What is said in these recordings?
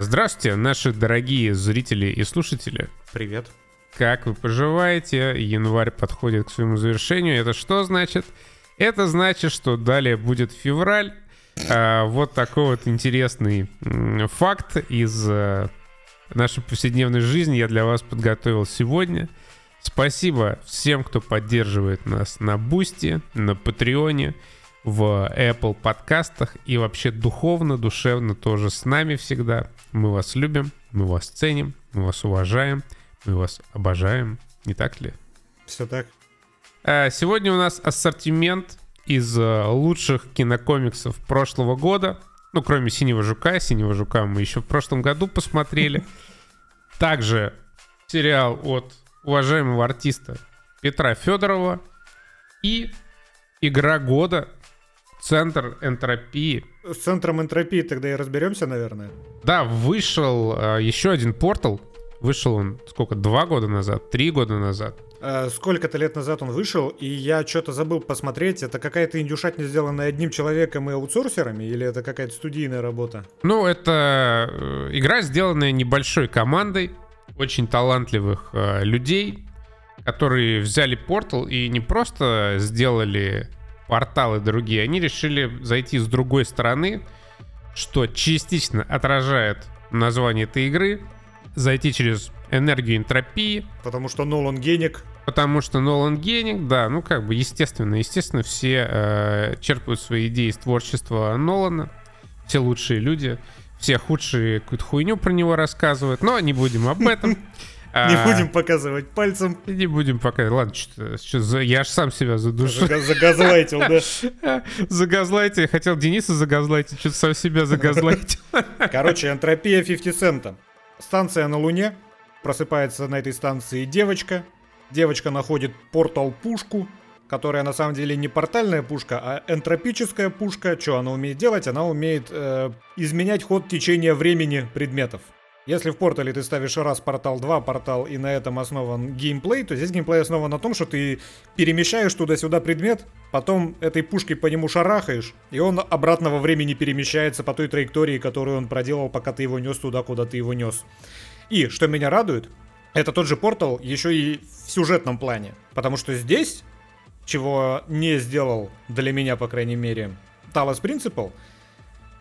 Здравствуйте, наши дорогие зрители и слушатели. Привет. Как вы поживаете? Январь подходит к своему завершению. Это что значит? Это значит, что далее будет февраль. А, вот такой вот интересный факт из а, нашей повседневной жизни я для вас подготовил сегодня. Спасибо всем, кто поддерживает нас на Бусти, на Патреоне, в Apple подкастах и вообще духовно, душевно тоже с нами всегда. Мы вас любим, мы вас ценим, мы вас уважаем, мы вас обожаем. Не так ли? Все так. А, Сегодня у нас ассортимент из э, лучших кинокомиксов прошлого года. Ну, кроме «Синего жука». «Синего жука» мы еще в прошлом году посмотрели. Также сериал от уважаемого артиста Петра Федорова и игра года Центр энтропии. С центром энтропии тогда и разберемся, наверное. Да, вышел э, еще один портал. Вышел он сколько? Два года назад? Три года назад? Э, Сколько-то лет назад он вышел, и я что-то забыл посмотреть. Это какая-то индюшатня, сделанная одним человеком и аутсорсерами, или это какая-то студийная работа? Ну, это э, игра, сделанная небольшой командой очень талантливых э, людей, которые взяли портал и не просто сделали порталы другие, они решили зайти с другой стороны, что частично отражает название этой игры, зайти через энергию энтропии, Потому что Нолан геник. Потому что Нолан геник, да, ну как бы естественно, естественно, все э, черпают свои идеи из творчества Нолана, все лучшие люди, все худшие какую-то хуйню про него рассказывают, но не будем об этом. Не А, будем показывать пальцем. Не будем пока. Ладно, что, что за- я аж сам себя задушу. Зага- Загазлайтил, да. Загазлайте. Я хотел Дениса загазлайтить, что-то сам себя загазлайтил. Короче, энтропия 50 цента. Станция на Луне. Просыпается на этой станции девочка. Девочка находит портал-пушку, которая на самом деле не портальная пушка, а энтропическая пушка. Что она умеет делать? Она умеет э, изменять ход течения времени предметов. Если в портале ты ставишь раз портал, два портал, и на этом основан геймплей, то здесь геймплей основан на том, что ты перемещаешь туда-сюда предмет, потом этой пушкой по нему шарахаешь, и он обратно во времени перемещается по той траектории, которую он проделал, пока ты его нес туда, куда ты его нес. И, что меня радует, это тот же портал еще и в сюжетном плане. Потому что здесь, чего не сделал для меня, по крайней мере, Talos Principle,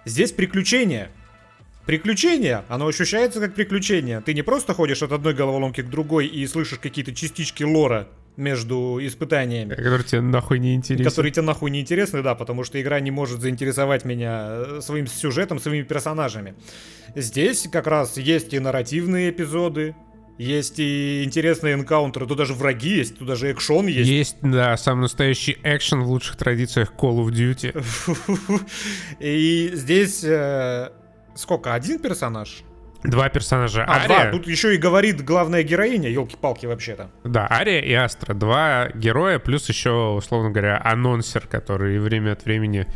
здесь приключения. Приключение, оно ощущается как приключение. Ты не просто ходишь от одной головоломки к другой и слышишь какие-то частички лора между испытаниями, Который тебе нахуй не интересен. которые тебе нахуй не интересны, да, потому что игра не может заинтересовать меня э, своим сюжетом, своими персонажами. Здесь как раз есть и нарративные эпизоды, есть и интересные энкаунтеры, тут даже враги есть, тут даже экшон есть. Есть, да, самый настоящий экшен в лучших традициях Call of Duty. И здесь э, сколько, один персонаж? Два персонажа. А, Ария, два. Тут еще и говорит главная героиня, елки-палки вообще-то. да, Ария и Астра. Два героя, плюс еще, условно говоря, анонсер, который время от времени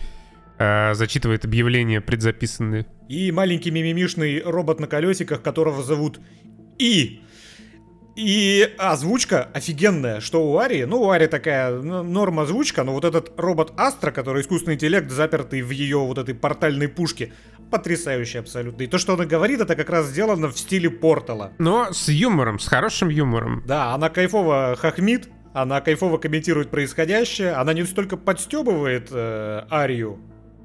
э, зачитывает объявления предзаписанные. И маленький мимимишный робот на колесиках, которого зовут И. И озвучка офигенная, что у Ари, ну, у Ари такая ну, норм озвучка, но вот этот робот Астра, который искусственный интеллект, запертый в ее вот этой портальной пушке, потрясающий абсолютно. И то, что она говорит, это как раз сделано в стиле Портала. Но с юмором, с хорошим юмором. Да, она кайфово хохмит, она кайфово комментирует происходящее, она не столько подстебывает э, Арию,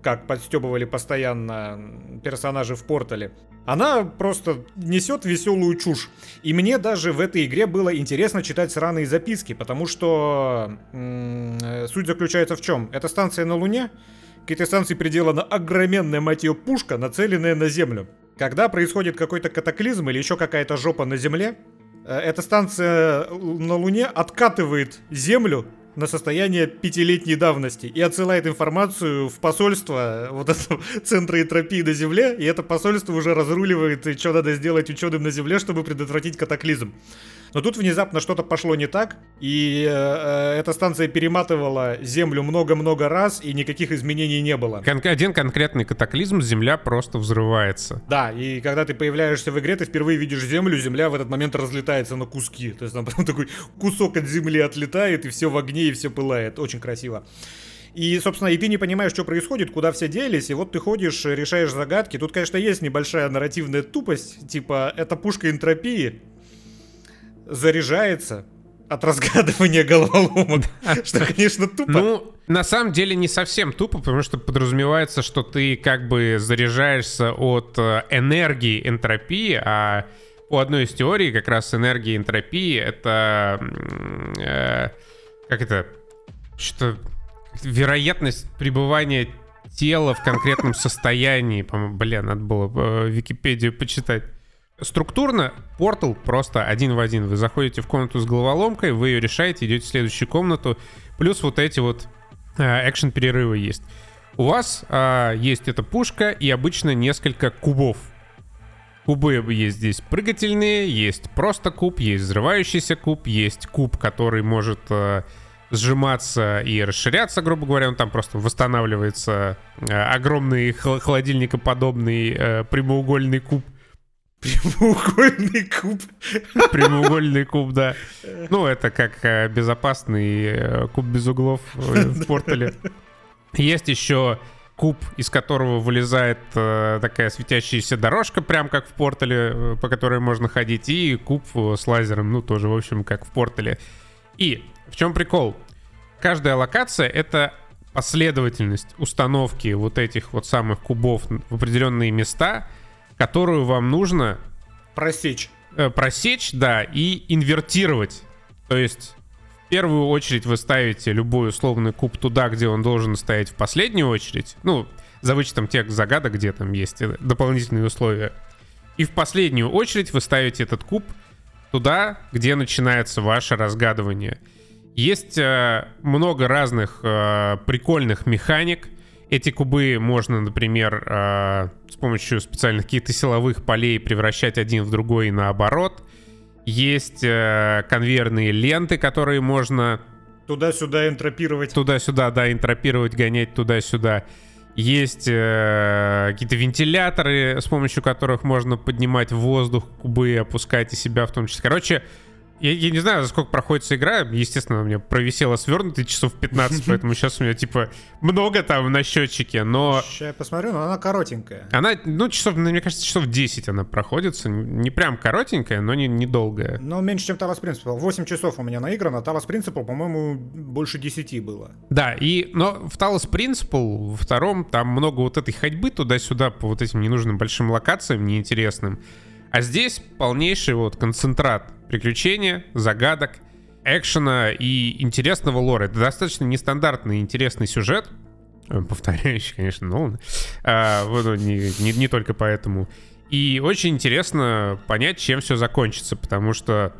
как подстебывали постоянно персонажи в портале. Она просто несет веселую чушь. И мне даже в этой игре было интересно читать сраные записки, потому что э, суть заключается в чем? Это станция на Луне, к этой станции приделана огроменная, мать ее, пушка, нацеленная на Землю. Когда происходит какой-то катаклизм или еще какая-то жопа на Земле, э, эта станция на Луне откатывает Землю на состояние пятилетней давности и отсылает информацию в посольство вот этого центра энтропии на Земле, и это посольство уже разруливает, и что надо сделать ученым на Земле, чтобы предотвратить катаклизм. Но тут внезапно что-то пошло не так, и э, э, эта станция перематывала Землю много-много раз, и никаких изменений не было. Кон- один конкретный катаклизм, Земля просто взрывается. Да, и когда ты появляешься в игре, ты впервые видишь Землю, Земля в этот момент разлетается на куски. То есть там прям такой кусок от Земли отлетает, и все в огне, и все пылает. Очень красиво. И, собственно, и ты не понимаешь, что происходит, куда все делись, и вот ты ходишь, решаешь загадки. Тут, конечно, есть небольшая нарративная тупость, типа, это пушка энтропии, заряжается, от разгадывания головоломок. Что, конечно, тупо. Ну, на самом деле не совсем тупо, потому что подразумевается, что ты как бы заряжаешься от э, энергии энтропии, а по одной из теорий как раз энергия энтропии это... Э, как это? Что вероятность пребывания тела в конкретном состоянии. По-моему, бля, надо было э, Википедию почитать. Структурно портал просто один в один. Вы заходите в комнату с головоломкой, вы ее решаете, идете в следующую комнату. Плюс вот эти вот э, экшен-перерывы есть. У вас э, есть эта пушка и обычно несколько кубов. Кубы есть здесь прыгательные, есть просто куб, есть взрывающийся куб, есть куб, который может э, сжиматься и расширяться, грубо говоря. Он там просто восстанавливается. Э, огромный холодильникоподобный э, прямоугольный куб Прямоугольный куб. Прямоугольный куб, да. Ну, это как э, безопасный э, куб без углов э, в портале. Есть еще куб, из которого вылезает такая светящаяся дорожка, прям как в портале, по которой можно ходить, и куб с лазером, ну, тоже, в общем, как в портале. И в чем прикол? Каждая локация — это последовательность установки вот этих вот самых кубов в определенные места — которую вам нужно просечь. Э, просечь, да, и инвертировать. То есть в первую очередь вы ставите любой условный куб туда, где он должен стоять в последнюю очередь. Ну, за вычетом тех загадок, где там есть э, дополнительные условия. И в последнюю очередь вы ставите этот куб туда, где начинается ваше разгадывание. Есть э, много разных э, прикольных механик, эти кубы можно, например, э, с помощью специальных каких-то силовых полей превращать один в другой и наоборот. Есть э, конвейерные ленты, которые можно... Туда-сюда энтропировать. Туда-сюда, да, энтропировать, гонять туда-сюда. Есть э, какие-то вентиляторы, с помощью которых можно поднимать воздух кубы и опускать и себя в том числе. Короче, я, я не знаю, за сколько проходит игра. Естественно, у меня провисела свернутый часов 15, поэтому сейчас у меня, типа, много там на счетчике, но... Сейчас я посмотрю, но она коротенькая. Она, ну, часов, мне кажется, часов 10 она проходится. Не прям коротенькая, но не, недолгая. Но меньше, чем Talos Principle. 8 часов у меня наиграно, Talos Principle, по-моему, больше 10 было. Да, и, но в Talos Principle, во втором, там много вот этой ходьбы туда-сюда по вот этим ненужным большим локациям, неинтересным. А здесь полнейший вот концентрат приключения, загадок, экшена и интересного лора. Это достаточно нестандартный интересный сюжет, э, повторяющий, конечно, Нолан, а, ну, не, не, не только поэтому. И очень интересно понять, чем все закончится, потому что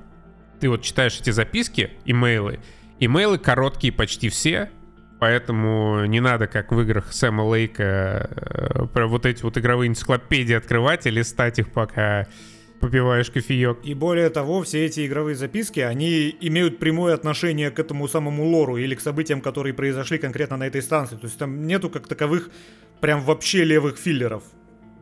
ты вот читаешь эти записки, имейлы, имейлы короткие почти все, Поэтому не надо, как в играх Сэма Лейка, э, про вот эти вот игровые энциклопедии открывать и листать их, пока попиваешь кофеек. И более того, все эти игровые записки, они имеют прямое отношение к этому самому лору или к событиям, которые произошли конкретно на этой станции. То есть там нету как таковых прям вообще левых филлеров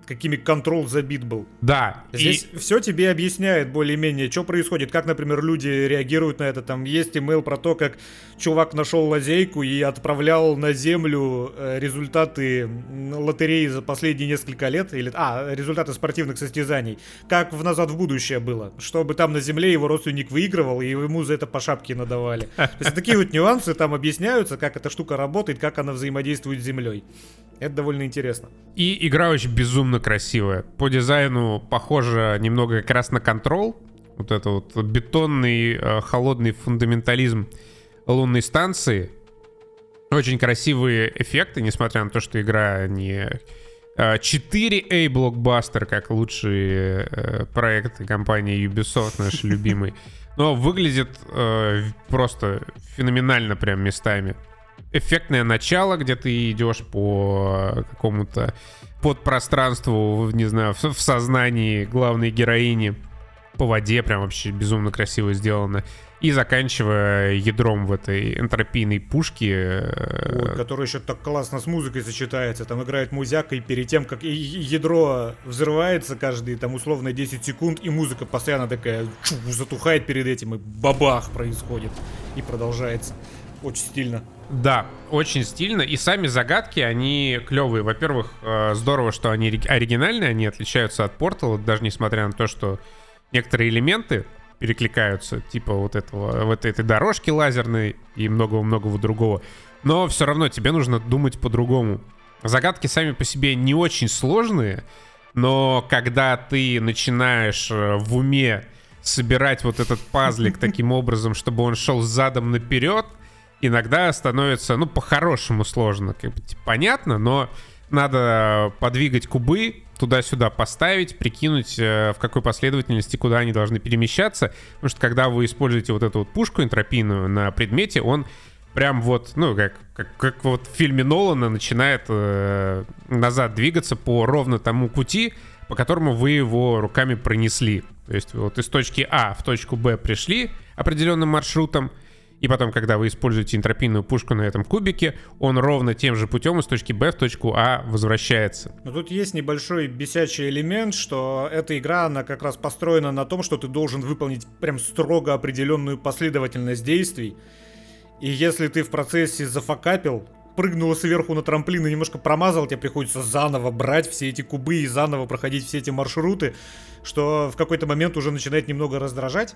какими контрол забит был. Да. Здесь и... все тебе объясняет более-менее, что происходит, как, например, люди реагируют на это. Там есть имейл про то, как чувак нашел лазейку и отправлял на землю э, результаты лотереи за последние несколько лет, или, а, результаты спортивных состязаний, как в «Назад в будущее» было, чтобы там на земле его родственник выигрывал, и ему за это по шапке надавали. То есть такие вот нюансы там объясняются, как эта штука работает, как она взаимодействует с землей. Это довольно интересно. И игра очень безумно красивая. По дизайну похоже немного как раз на контрол. Вот это вот бетонный, э, холодный фундаментализм лунной станции. Очень красивые эффекты, несмотря на то, что игра не 4A блокбастер, как лучшие э, проекты компании Ubisoft, наши любимые. Но выглядит э, просто феноменально прям местами эффектное начало, где ты идешь по какому-то подпространству, не знаю, в, сознании главной героини по воде, прям вообще безумно красиво сделано. И заканчивая ядром в этой энтропийной пушке. Э, Ой, который еще так классно с музыкой сочетается. Там играет музяка, и перед тем, как ядро взрывается каждые, там, условно, 10 секунд, и музыка постоянно такая чу, затухает перед этим, и бабах происходит. И продолжается. Очень стильно. Да, очень стильно. И сами загадки, они клевые. Во-первых, э, здорово, что они оригинальные, они отличаются от Portal, даже несмотря на то, что некоторые элементы перекликаются, типа вот этого, вот этой дорожки лазерной и многого-многого другого. Но все равно тебе нужно думать по-другому. Загадки сами по себе не очень сложные, но когда ты начинаешь э, в уме собирать вот этот пазлик таким образом, чтобы он шел задом наперед, иногда становится, ну, по-хорошему сложно. Как бы, типа, понятно, но надо подвигать кубы, туда-сюда поставить, прикинуть, э, в какой последовательности, куда они должны перемещаться. Потому что когда вы используете вот эту вот пушку энтропийную на предмете, он прям вот, ну, как, как, как вот в фильме Нолана начинает э, назад двигаться по ровно тому пути, по которому вы его руками пронесли. То есть вот из точки А в точку Б пришли определенным маршрутом, и потом, когда вы используете энтропийную пушку на этом кубике, он ровно тем же путем из точки Б в точку А возвращается. Но тут есть небольшой бесячий элемент, что эта игра, она как раз построена на том, что ты должен выполнить прям строго определенную последовательность действий. И если ты в процессе зафакапил, прыгнул сверху на трамплин и немножко промазал, тебе приходится заново брать все эти кубы и заново проходить все эти маршруты, что в какой-то момент уже начинает немного раздражать.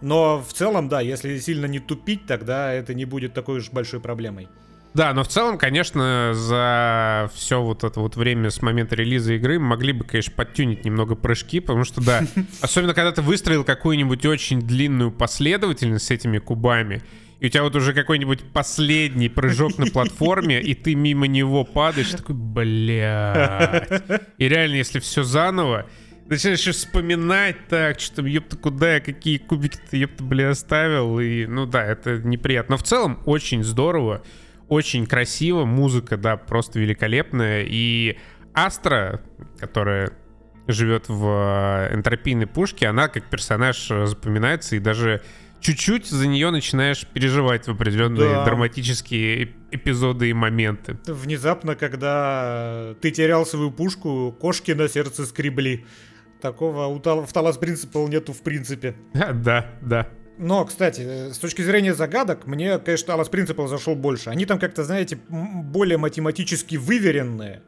Но в целом, да, если сильно не тупить, тогда это не будет такой уж большой проблемой. Да, но в целом, конечно, за все вот это вот время с момента релиза игры могли бы, конечно, подтюнить немного прыжки, потому что, да, особенно когда ты выстроил какую-нибудь очень длинную последовательность с этими кубами, и у тебя вот уже какой-нибудь последний прыжок на платформе, и ты мимо него падаешь, такой, блядь. И реально, если все заново, начинаешь вспоминать так, что там, ёпта, куда я, какие кубики-то, ёпта, бля, оставил. И, ну да, это неприятно. Но в целом очень здорово, очень красиво. Музыка, да, просто великолепная. И Астра, которая живет в э, энтропийной пушке, она как персонаж запоминается и даже чуть-чуть за нее начинаешь переживать в определенные да. драматические эпизоды и моменты. Внезапно, когда ты терял свою пушку, кошки на сердце скребли. Такого у Тал- в Талас Принципал нету в принципе. Да, да. Но, кстати, с точки зрения загадок, мне, конечно, Талас Принципал зашел больше. Они там как-то, знаете, более математически выверенные.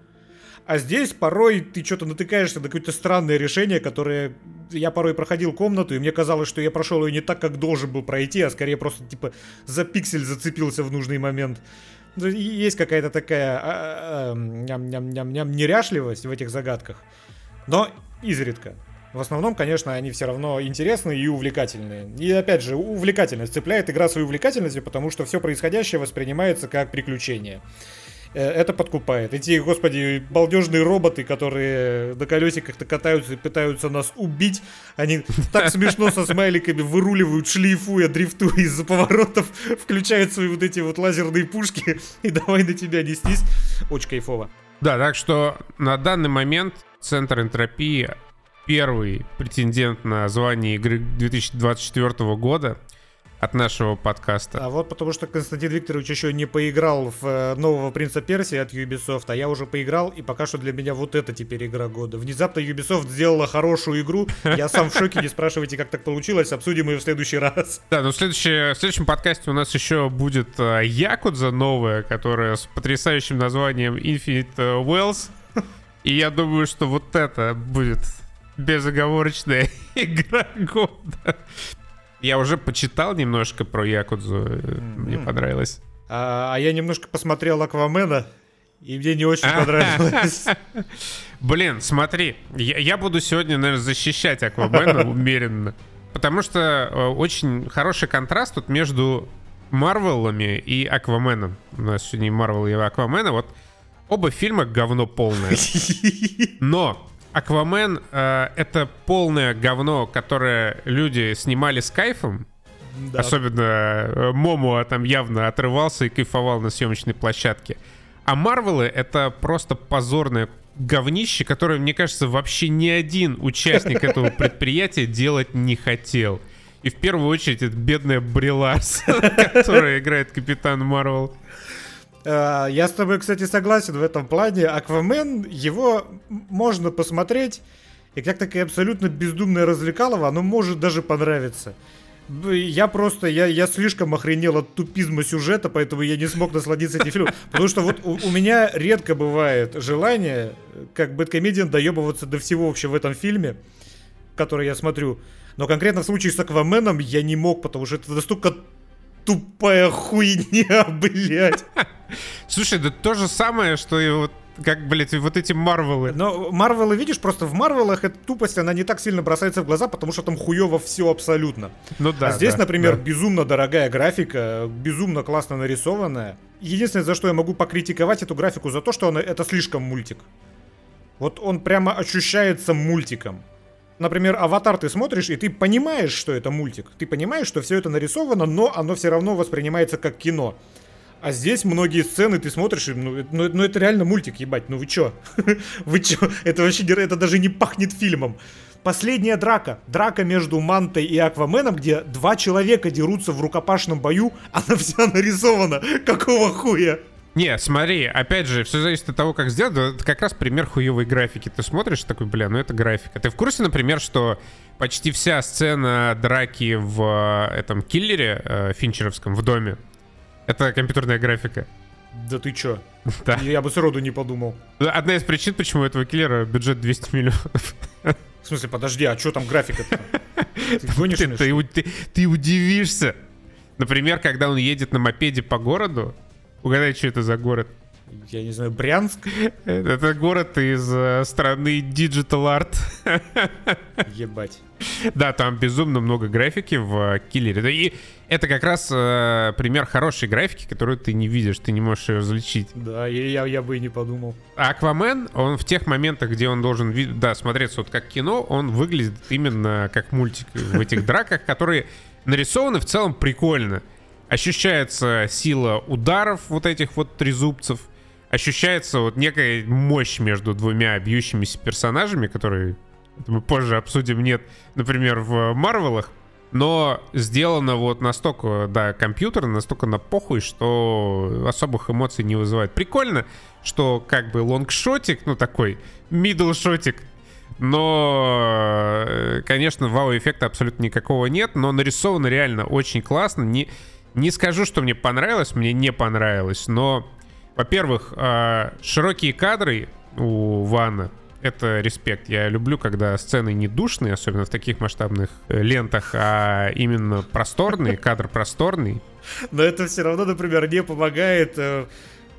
А здесь порой ты что-то натыкаешься на какое-то странное решение, которое... Я порой проходил комнату, и мне казалось, что я прошел ее не так, как должен был пройти, а скорее просто, типа, за пиксель зацепился в нужный момент. Есть какая-то такая а, а, ням-ням-ням-ням неряшливость в этих загадках. Но изредка. В основном, конечно, они все равно интересные и увлекательные. И опять же, увлекательность цепляет игра своей увлекательностью, потому что все происходящее воспринимается как приключение. Э, это подкупает. Эти, господи, балдежные роботы, которые на колесиках-то катаются и пытаются нас убить, они так смешно со смайликами выруливают, шлейфуя, дрифтуя из-за поворотов, включают свои вот эти вот лазерные пушки и давай на тебя нестись. Очень кайфово. Да, так что на данный момент Центр энтропии первый претендент на звание игры 2024 года от нашего подкаста. А вот потому что Константин Викторович еще не поиграл в э, нового Принца Персии от Ubisoft, а я уже поиграл, и пока что для меня вот это теперь игра года. Внезапно Ubisoft сделала хорошую игру, я сам в шоке, не спрашивайте, как так получилось, обсудим ее в следующий раз. Да, но в, следующий, в следующем подкасте у нас еще будет э, Якудза новая, которая с потрясающим названием Infinite Wells. И я думаю, что вот это будет безоговорочная игра года. Я уже почитал немножко про Якудзу, mm-hmm. мне понравилось. А, а я немножко посмотрел Аквамена, и мне не очень понравилось. Блин, смотри, я, я буду сегодня, наверное, защищать Аквамена умеренно. Потому что э, очень хороший контраст тут между Марвелами и Акваменом. У нас сегодня Марвел и Аквамена. Вот оба фильма говно полное. Но Аквамен э, это полное говно, которое люди снимали с кайфом. Да. Особенно э, Момуа там явно отрывался и кайфовал на съемочной площадке. А Марвелы это просто позорное говнище, которое, мне кажется, вообще ни один участник этого предприятия делать не хотел. И в первую очередь это бедная Брелас, которая играет Капитан Марвел. Э, я с тобой, кстати, согласен в этом плане. Аквамен, его можно посмотреть, и как такая абсолютно бездумная развлекалова, оно может даже понравиться. Я просто, я, я слишком охренел от тупизма сюжета, поэтому я не смог насладиться этим фильмом. Потому что вот у, у меня редко бывает желание, как Бэткомедиан, доебываться до всего вообще в этом фильме, который я смотрю. Но конкретно в случае с Акваменом я не мог, потому что это настолько тупая хуйня, блядь. Слушай, да то же самое, что и вот как, блядь, вот эти Марвелы. Но Марвелы, видишь, просто в Марвелах эта тупость, она не так сильно бросается в глаза, потому что там хуево все абсолютно. Ну да. А здесь, да, например, да. безумно дорогая графика, безумно классно нарисованная. Единственное, за что я могу покритиковать эту графику, за то, что она, это слишком мультик. Вот он прямо ощущается мультиком. Например, аватар ты смотришь, и ты понимаешь, что это мультик. Ты понимаешь, что все это нарисовано, но оно все равно воспринимается как кино. А здесь многие сцены ты смотришь, и, ну, ну, ну это реально мультик, ебать, ну вы чё? Вы чё? Это вообще это даже не пахнет фильмом. Последняя драка. Драка между Мантой и Акваменом, где два человека дерутся в рукопашном бою, она вся нарисована. Какого хуя? Не, смотри, опять же, все зависит от того, как сделать. Это как раз пример хуевой графики. Ты смотришь такой, бля, ну это графика. Ты в курсе, например, что почти вся сцена драки в э, этом киллере э, финчеровском в доме это компьютерная графика. Да ты чё? Да. Я бы сроду не подумал. Одна из причин, почему у этого киллера бюджет 200 миллионов. В смысле, подожди, а чё там графика-то? Ты гонишь ты удивишься. Например, когда он едет на мопеде по городу, угадай, что это за город. Я не знаю, Брянск? Это город из э, страны Digital Art. Ебать. Да, там безумно много графики в э, киллере. Да И это как раз э, пример хорошей графики, которую ты не видишь, ты не можешь ее различить. Да, и я, я бы и не подумал. А Аквамен, он в тех моментах, где он должен, да, смотреться вот как кино, он выглядит именно как мультик в этих драках, которые нарисованы в целом прикольно. Ощущается сила ударов вот этих вот трезубцев, ощущается вот некая мощь между двумя бьющимися персонажами, которые мы позже обсудим, нет, например, в Марвелах. Но сделано вот настолько, да, компьютерно, настолько на похуй, что особых эмоций не вызывает. Прикольно, что как бы long shot ик, ну такой, middle shot ик, но, э, конечно, вау-эффекта абсолютно никакого нет, но нарисовано реально очень классно. Не, не скажу, что мне понравилось, мне не понравилось, но, во-первых, э, широкие кадры у Вана, это респект. Я люблю, когда сцены не душные, особенно в таких масштабных э, лентах, а именно просторные, кадр просторный. Но это все равно, например, не помогает э,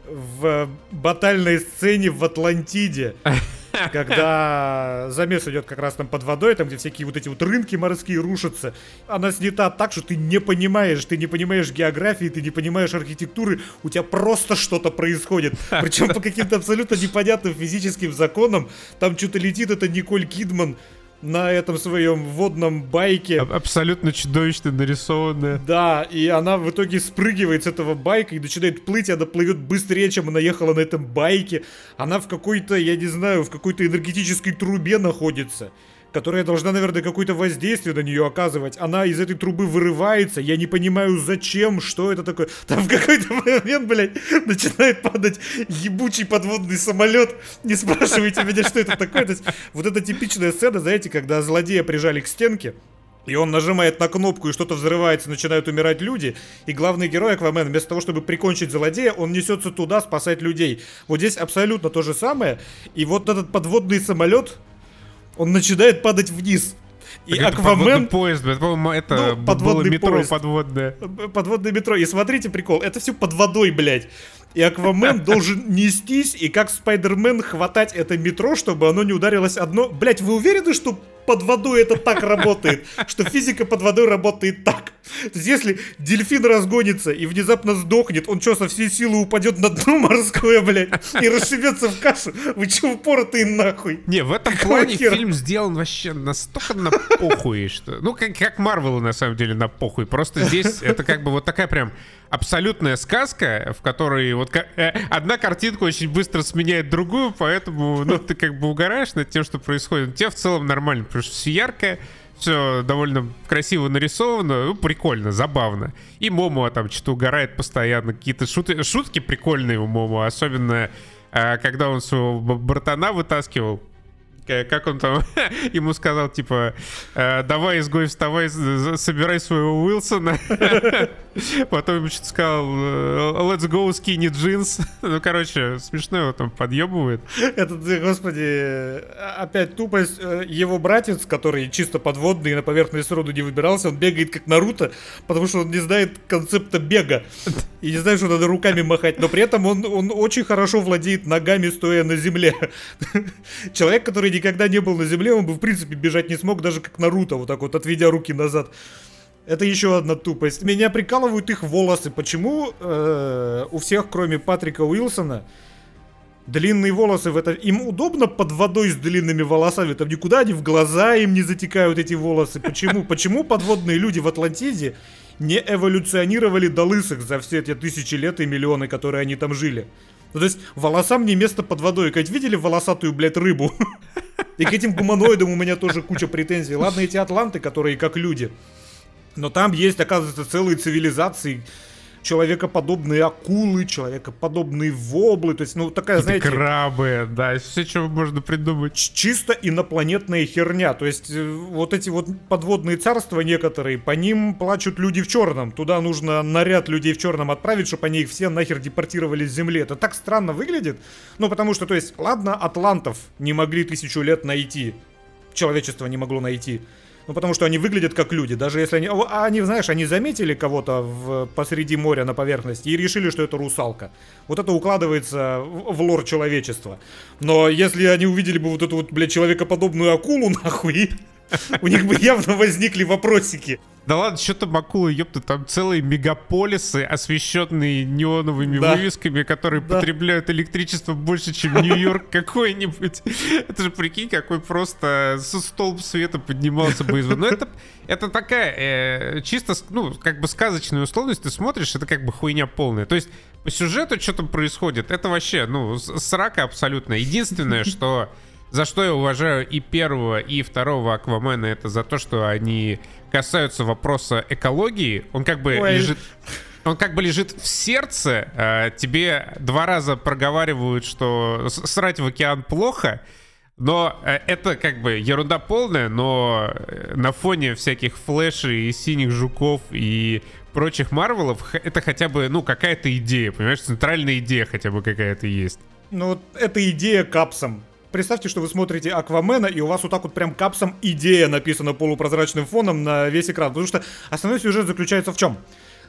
в батальной сцене в Атлантиде. Когда замес идет как раз там под водой, там где всякие вот эти вот рынки морские рушатся, она снята так, что ты не понимаешь, ты не понимаешь географии, ты не понимаешь архитектуры, у тебя просто что-то происходит. Причем по каким-то абсолютно непонятным физическим законам. Там что-то летит, это Николь Кидман на этом своем водном байке. Аб- Абсолютно чудовищно нарисованная. Да, и она в итоге спрыгивает с этого байка и начинает плыть, и она плывет быстрее, чем она ехала на этом байке. Она в какой-то, я не знаю, в какой-то энергетической трубе находится, которая должна, наверное, какое-то воздействие на нее оказывать. Она из этой трубы вырывается, я не понимаю, зачем, что это такое. Там в какой-то момент, блядь, начинает падать ебучий подводный самолет. Не спрашивайте меня, что это такое. То есть, вот эта типичная сцена, знаете, когда злодея прижали к стенке, и он нажимает на кнопку, и что-то взрывается, начинают умирать люди. И главный герой Аквамен, вместо того, чтобы прикончить злодея, он несется туда спасать людей. Вот здесь абсолютно то же самое. И вот этот подводный самолет, он начинает падать вниз. И Так это Аквамен... поезд, это, по-моему, это Ну, было подводный метро поезд. подводное. Подводное метро. И смотрите прикол, это все под водой, блядь. И Аквамен должен нестись и как Спайдермен хватать это метро, чтобы оно не ударилось одно. Блять, вы уверены, что под водой это так работает? Что физика под водой работает так? То есть если дельфин разгонится и внезапно сдохнет, он что, со всей силы упадет на дно морское, блядь, и расшибется в кашу? Вы че упоротые нахуй? Не, в этом Какого плане хера? фильм сделан вообще настолько на похуй, что... Ну, как, как Марвелы, на самом деле, на похуй. Просто здесь это как бы вот такая прям абсолютная сказка, в которой вот э, одна картинка очень быстро сменяет другую, поэтому, ну, ты как бы угораешь над тем, что происходит. Тебе в целом нормально, потому что все яркое, все довольно красиво нарисовано, ну, прикольно, забавно. И Момо там что-то угорает постоянно, какие-то шуты, шутки прикольные у Момо, особенно э, когда он своего братана вытаскивал как он там ему сказал, типа, «Э, давай, изгой, вставай, собирай своего Уилсона. Потом ему что-то сказал, «Э, let's go, skinny jeans. Ну, короче, смешно его там подъебывает. Этот, господи, опять тупость. Э, его братец, который чисто подводный и на поверхность роду не выбирался, он бегает как Наруто, потому что он не знает концепта бега. И не знает, что надо руками махать. Но при этом он, он очень хорошо владеет ногами, стоя на земле. Человек, который никогда не был на земле, он бы, в принципе, бежать не смог, даже как Наруто, вот так вот, отведя руки назад. Это еще одна тупость. Меня прикалывают их волосы. Почему э, у всех, кроме Патрика Уилсона, длинные волосы в это... Им удобно под водой с длинными волосами? Там никуда они в глаза им не затекают эти волосы. Почему? Почему подводные люди в Атлантиде не эволюционировали до лысых за все эти тысячи лет и миллионы, которые они там жили? Ну, то есть, волосам не место под водой. Как видели волосатую, блядь, рыбу? И к этим гуманоидам у меня тоже куча претензий. Ладно, эти атланты, которые как люди. Но там есть, оказывается, целые цивилизации, человекоподобные акулы, человекоподобные воблы, то есть, ну, такая, знаете... крабы, да, все, что можно придумать. Чисто инопланетная херня, то есть, э, вот эти вот подводные царства некоторые, по ним плачут люди в черном, туда нужно наряд людей в черном отправить, чтобы они их все нахер депортировали с Земли, это так странно выглядит, ну, потому что, то есть, ладно, атлантов не могли тысячу лет найти, человечество не могло найти, ну, потому что они выглядят как люди. Даже если они... А они, знаешь, они заметили кого-то в... посреди моря на поверхности и решили, что это русалка. Вот это укладывается в лор человечества. Но если они увидели бы вот эту вот, блядь, человекоподобную акулу, нахуй, у них бы явно возникли вопросики. Да ладно, что там акулы, ёпта, там целые мегаполисы, освещенные неоновыми да. вывесками, которые да. потребляют электричество больше, чем Нью-Йорк какой-нибудь. Это же прикинь, какой просто столб света поднимался бы из... Ну это, это такая э, чисто, ну, как бы сказочная условность, ты смотришь, это как бы хуйня полная. То есть по сюжету что там происходит, это вообще, ну, срака абсолютно. Единственное, что за что я уважаю и первого, и второго Аквамена, это за то, что они касаются вопроса экологии. Он как бы Ой. лежит... Он как бы лежит в сердце, а, тебе два раза проговаривают, что срать в океан плохо, но э, это как бы ерунда полная, но э, на фоне всяких флешей и синих жуков и прочих Марвелов, это хотя бы, ну, какая-то идея, понимаешь, центральная идея хотя бы какая-то есть. Ну, эта идея капсом представьте, что вы смотрите Аквамена, и у вас вот так вот прям капсом идея написана полупрозрачным фоном на весь экран. Потому что основной сюжет заключается в чем?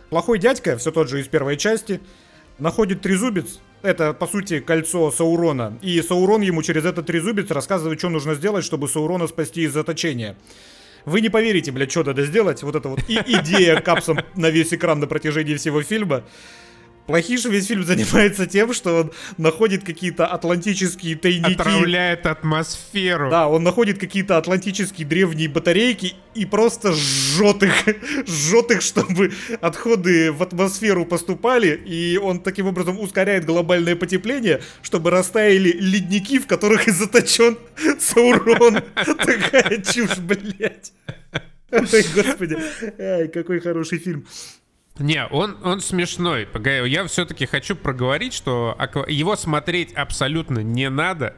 Плохой дядька, все тот же из первой части, находит трезубец, это, по сути, кольцо Саурона. И Саурон ему через этот трезубец рассказывает, что нужно сделать, чтобы Саурона спасти из заточения. Вы не поверите, блядь, что надо сделать. Вот это вот и идея капсом на весь экран на протяжении всего фильма. Плохиш весь фильм занимается тем, что он находит какие-то атлантические тайники. Отравляет атмосферу. Да, он находит какие-то атлантические древние батарейки и просто жжет их. жжет их, чтобы отходы в атмосферу поступали. И он таким образом ускоряет глобальное потепление, чтобы растаяли ледники, в которых и заточен Саурон. Такая чушь, блядь. Ой, господи. Ай, какой хороший фильм. Не, он, он смешной. Я все-таки хочу проговорить, что его смотреть абсолютно не надо.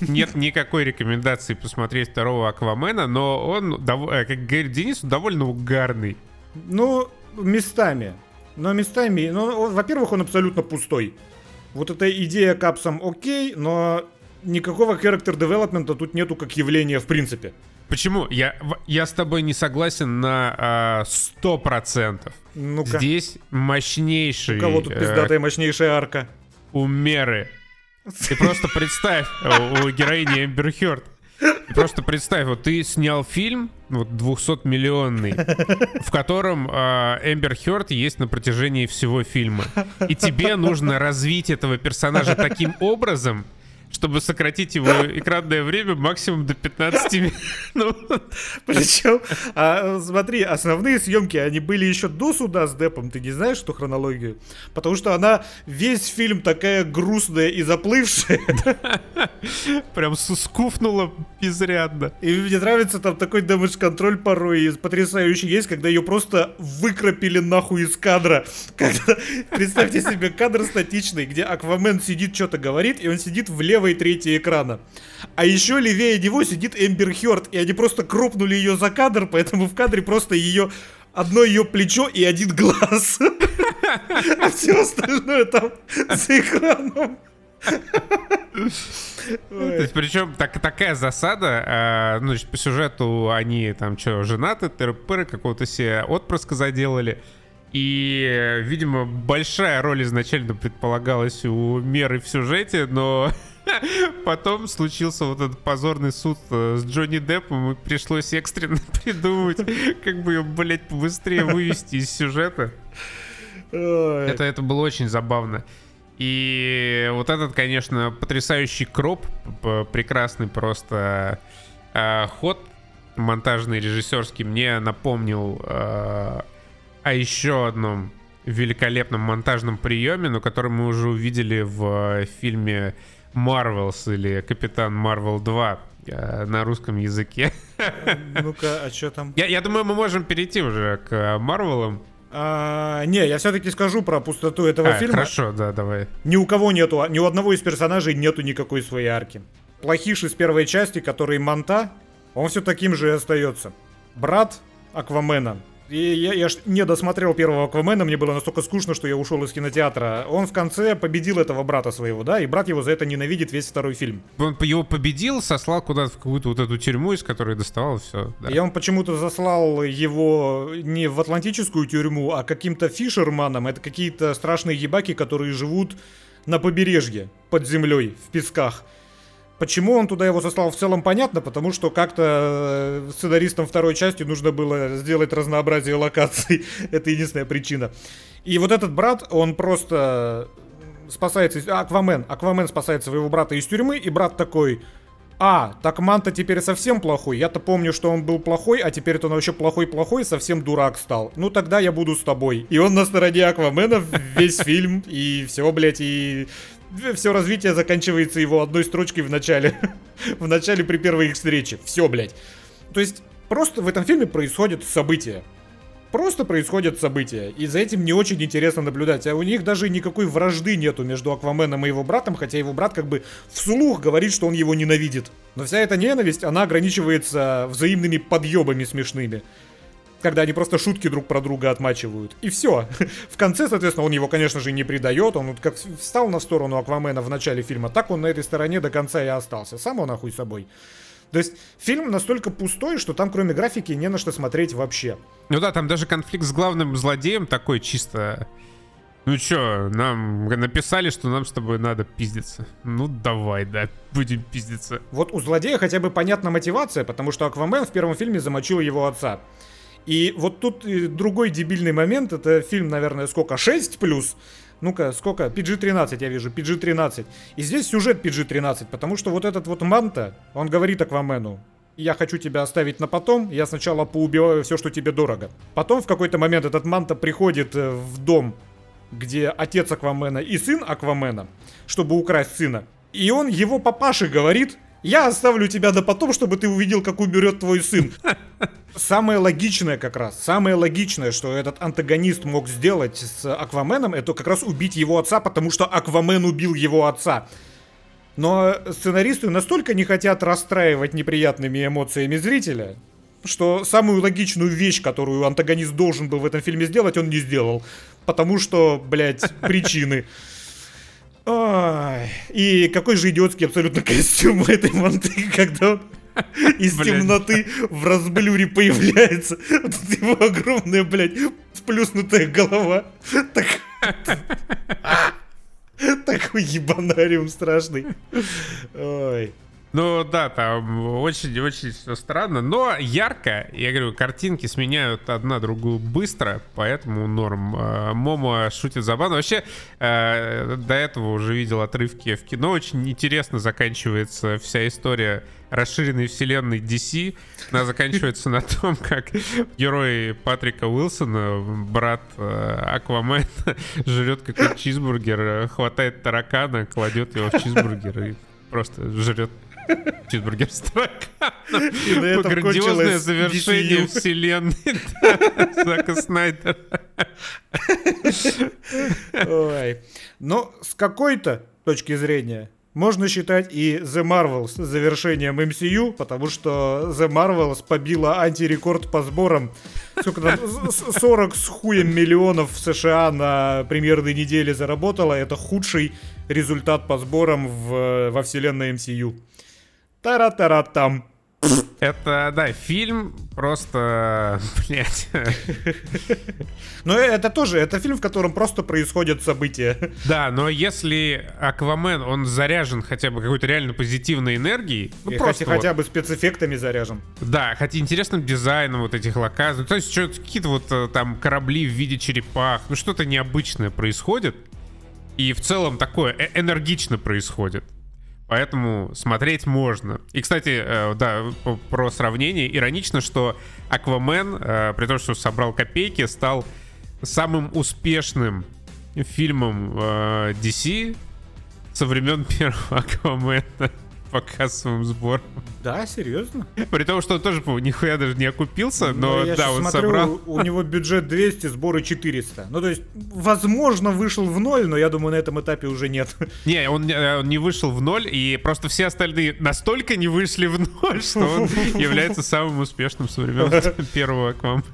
Нет никакой рекомендации посмотреть второго Аквамена, но он, э, как говорит Денис, довольно угарный. Ну, местами. Но местами, ну, во-первых, он абсолютно пустой. Вот эта идея капсом окей, но никакого характер девелопмента тут нету как явления в принципе. Почему? Я, я с тобой не согласен на сто процентов. Ну-ка. Здесь мощнейший... У кого тут э, пиздатая мощнейшая арка? У Меры. Ты просто представь, у героини Эмбер Хёрд. Просто представь, вот ты снял фильм, вот 200-миллионный, в котором э, Эмбер Хёрд есть на протяжении всего фильма. И тебе нужно развить этого персонажа таким образом, чтобы сократить его экранное время максимум до 15 минут. Причем, а, смотри, основные съемки, они были еще до суда с Депом, ты не знаешь, что хронологию? Потому что она весь фильм такая грустная и заплывшая. Прям скуфнула изрядно. И мне нравится там такой дэмэдж-контроль порой потрясающий есть, когда ее просто выкропили нахуй из кадра. Когда, представьте себе кадр статичный, где Аквамен сидит, что-то говорит, и он сидит влево левой трети экрана. А еще левее него сидит Эмбер Хёрд, и они просто кропнули ее за кадр, поэтому в кадре просто ее одно ее плечо и один глаз. А все остальное там за экраном. То есть, причем так, такая засада, э, ну, по сюжету они там что, женаты, тыры какого-то себе отпрыска заделали. И, видимо, большая роль изначально предполагалась у Меры в сюжете, но потом случился вот этот позорный суд э, с Джонни Деппом, и пришлось экстренно придумывать, как бы ее, блядь, побыстрее вывести из сюжета. Это, это было очень забавно. И вот этот, конечно, потрясающий кроп, прекрасный просто э, ход монтажный, режиссерский, мне напомнил э, о еще одном великолепном монтажном приеме, но который мы уже увидели в фильме Marvels или Капитан Марвел 2 э, на русском языке. Ну-ка, а что там? Я, я думаю, мы можем перейти уже к Марвелам. А, не, я все-таки скажу про пустоту этого а, фильма. Хорошо, да, давай. Ни у кого нету, ни у одного из персонажей нету никакой своей арки. Плохиш из первой части, который Манта, он все таким же и остается. Брат Аквамена, и я, я ж не досмотрел первого Аквамена, мне было настолько скучно, что я ушел из кинотеатра. Он в конце победил этого брата своего, да, и брат его за это ненавидит весь второй фильм. Он его победил, сослал куда-то в какую-то вот эту тюрьму, из которой доставал все. Да. И он почему-то заслал его не в атлантическую тюрьму, а каким-то фишерманом. Это какие-то страшные ебаки, которые живут на побережье, под землей, в песках. Почему он туда его сослал, в целом понятно, потому что как-то э, сценаристам второй части нужно было сделать разнообразие локаций. Это единственная причина. И вот этот брат, он просто спасается... Аквамен. Аквамен спасает своего брата из тюрьмы, и брат такой... А, так Манта теперь совсем плохой. Я-то помню, что он был плохой, а теперь он вообще плохой-плохой, совсем дурак стал. Ну тогда я буду с тобой. И он на стороне Аквамена весь фильм, и все, блядь, и все развитие заканчивается его одной строчкой в начале. в начале при первой их встрече. Все, блядь. То есть, просто в этом фильме происходят события. Просто происходят события. И за этим не очень интересно наблюдать. А у них даже никакой вражды нету между Акваменом и его братом, хотя его брат как бы вслух говорит, что он его ненавидит. Но вся эта ненависть, она ограничивается взаимными подъебами смешными когда они просто шутки друг про друга отмачивают. И все. В конце, соответственно, он его, конечно же, не предает. Он вот как встал на сторону Аквамена в начале фильма, так он на этой стороне до конца и остался. Сам он нахуй собой. То есть фильм настолько пустой, что там кроме графики не на что смотреть вообще. Ну да, там даже конфликт с главным злодеем такой чисто... Ну чё, нам написали, что нам с тобой надо пиздиться. Ну давай, да, будем пиздиться. Вот у злодея хотя бы понятна мотивация, потому что Аквамен в первом фильме замочил его отца. И вот тут другой дебильный момент, это фильм, наверное, сколько, 6 плюс? Ну-ка, сколько? PG-13, я вижу, PG-13. И здесь сюжет PG-13, потому что вот этот вот Манта, он говорит Аквамену, я хочу тебя оставить на потом, я сначала поубиваю все, что тебе дорого. Потом в какой-то момент этот Манта приходит э, в дом, где отец Аквамена и сын Аквамена, чтобы украсть сына. И он его папаше говорит, я оставлю тебя до потом, чтобы ты увидел, как умрет твой сын. Самое логичное как раз, самое логичное, что этот антагонист мог сделать с Акваменом, это как раз убить его отца, потому что Аквамен убил его отца. Но сценаристы настолько не хотят расстраивать неприятными эмоциями зрителя, что самую логичную вещь, которую антагонист должен был в этом фильме сделать, он не сделал. Потому что, блядь, причины. Ой. И какой же идиотский абсолютно костюм у этой манты, когда он из темноты в разблюре появляется. Вот его огромная, блядь, сплюснутая голова. Так... Такой ебанариум страшный. Ой. Ну да, там очень-очень все странно, но ярко. Я говорю, картинки сменяют одна другую быстро, поэтому норм. Э, Момо шутит забавно. Вообще, э, до этого уже видел отрывки в кино. Очень интересно заканчивается вся история расширенной вселенной DC. Она заканчивается на том, как герой Патрика Уилсона, брат э, Аквамена, жрет какой-то чизбургер, хватает таракана, кладет его в чизбургер и просто жрет Чизбургер с Грандиозное завершение вселенной Зака Снайдера. Ой. Но с какой-то точки зрения можно считать и The Marvels завершением MCU, потому что The Marvels побила антирекорд по сборам. Сколько там? 40 с хуем миллионов в США на премьерной неделе заработала. Это худший результат по сборам в, во вселенной MCU. Тара-тара-там. Это, да, фильм просто, блядь. Но это тоже, это фильм, в котором просто происходят события. Да, но если Аквамен, он заряжен хотя бы какой-то реально позитивной энергией, ну, И просто хотя, вот, бы спецэффектами заряжен. Да, хотя интересным дизайном вот этих локаций. То есть что какие-то вот э, там корабли в виде черепах, ну что-то необычное происходит. И в целом такое э, энергично происходит. Поэтому смотреть можно. И, кстати, э, да, про сравнение. Иронично, что Аквамен, э, при том, что собрал копейки, стал самым успешным фильмом э, DC со времен первого Аквамена по кассовым сборам. Да, серьезно? При том, что он тоже, по нихуя даже не окупился, но, но да, он смотрю, собрал... У него бюджет 200, сборы 400. Ну, то есть, возможно, вышел в ноль, но я думаю, на этом этапе уже нет. Не, он, он не вышел в ноль, и просто все остальные настолько не вышли в ноль, что он является самым успешным со времен первого Аквамена.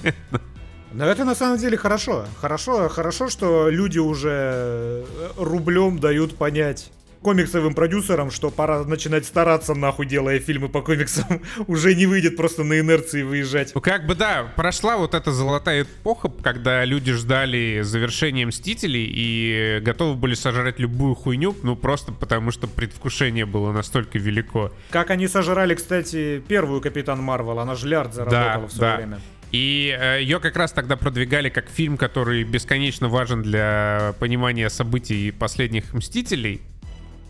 Но это на самом деле хорошо. Хорошо, хорошо, что люди уже рублем дают понять комиксовым продюсерам, что пора начинать стараться, нахуй, делая фильмы по комиксам. Уже не выйдет просто на инерции выезжать. Ну, как бы, да, прошла вот эта золотая эпоха, когда люди ждали завершения Мстителей и готовы были сожрать любую хуйню, ну, просто потому что предвкушение было настолько велико. Как они сожрали, кстати, первую Капитан Марвел, она же лярд заработала да, в свое да. время. И э, ее как раз тогда продвигали как фильм, который бесконечно важен для понимания событий последних Мстителей.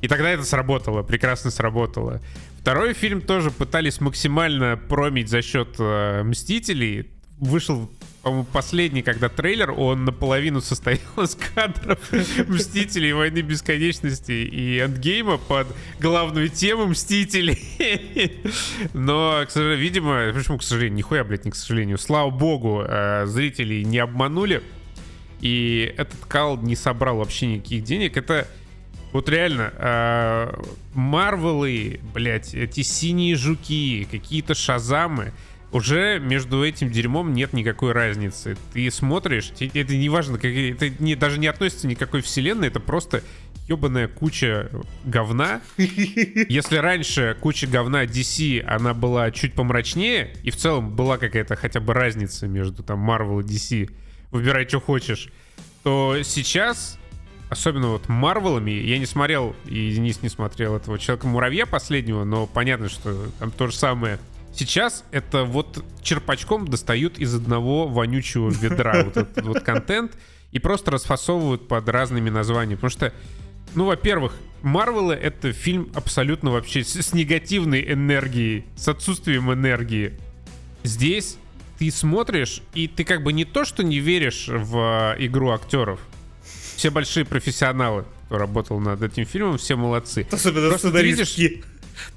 И тогда это сработало, прекрасно сработало. Второй фильм тоже пытались максимально промить за счет э, Мстителей. Вышел, по-моему, последний, когда трейлер, он наполовину состоял из кадров Мстителей, Войны Бесконечности и Эндгейма под главную тему Мстителей. Но, к сожалению, видимо, почему, к сожалению, нихуя, блядь, не к сожалению, слава богу, э, зрителей не обманули. И этот кал не собрал вообще никаких денег. Это вот реально, а, Марвелы, блядь, эти синие жуки, какие-то шазамы, уже между этим дерьмом нет никакой разницы. Ты смотришь, это не важно, это не, даже не относится ни к какой вселенной, это просто ебаная куча говна. Если раньше куча говна DC, она была чуть помрачнее, и в целом была какая-то хотя бы разница между там Marvel и DC, выбирай, что хочешь, то сейчас особенно вот Марвелами, я не смотрел, и Денис не смотрел этого Человека-муравья последнего, но понятно, что там то же самое. Сейчас это вот черпачком достают из одного вонючего ведра вот этот вот контент и просто расфасовывают под разными названиями. Потому что, ну, во-первых, Марвелы — это фильм абсолютно вообще с, с негативной энергией, с отсутствием энергии. Здесь ты смотришь, и ты как бы не то, что не веришь в игру актеров, все большие профессионалы, кто работал над этим фильмом, все молодцы. Особенно просто сценаристки. Видишь,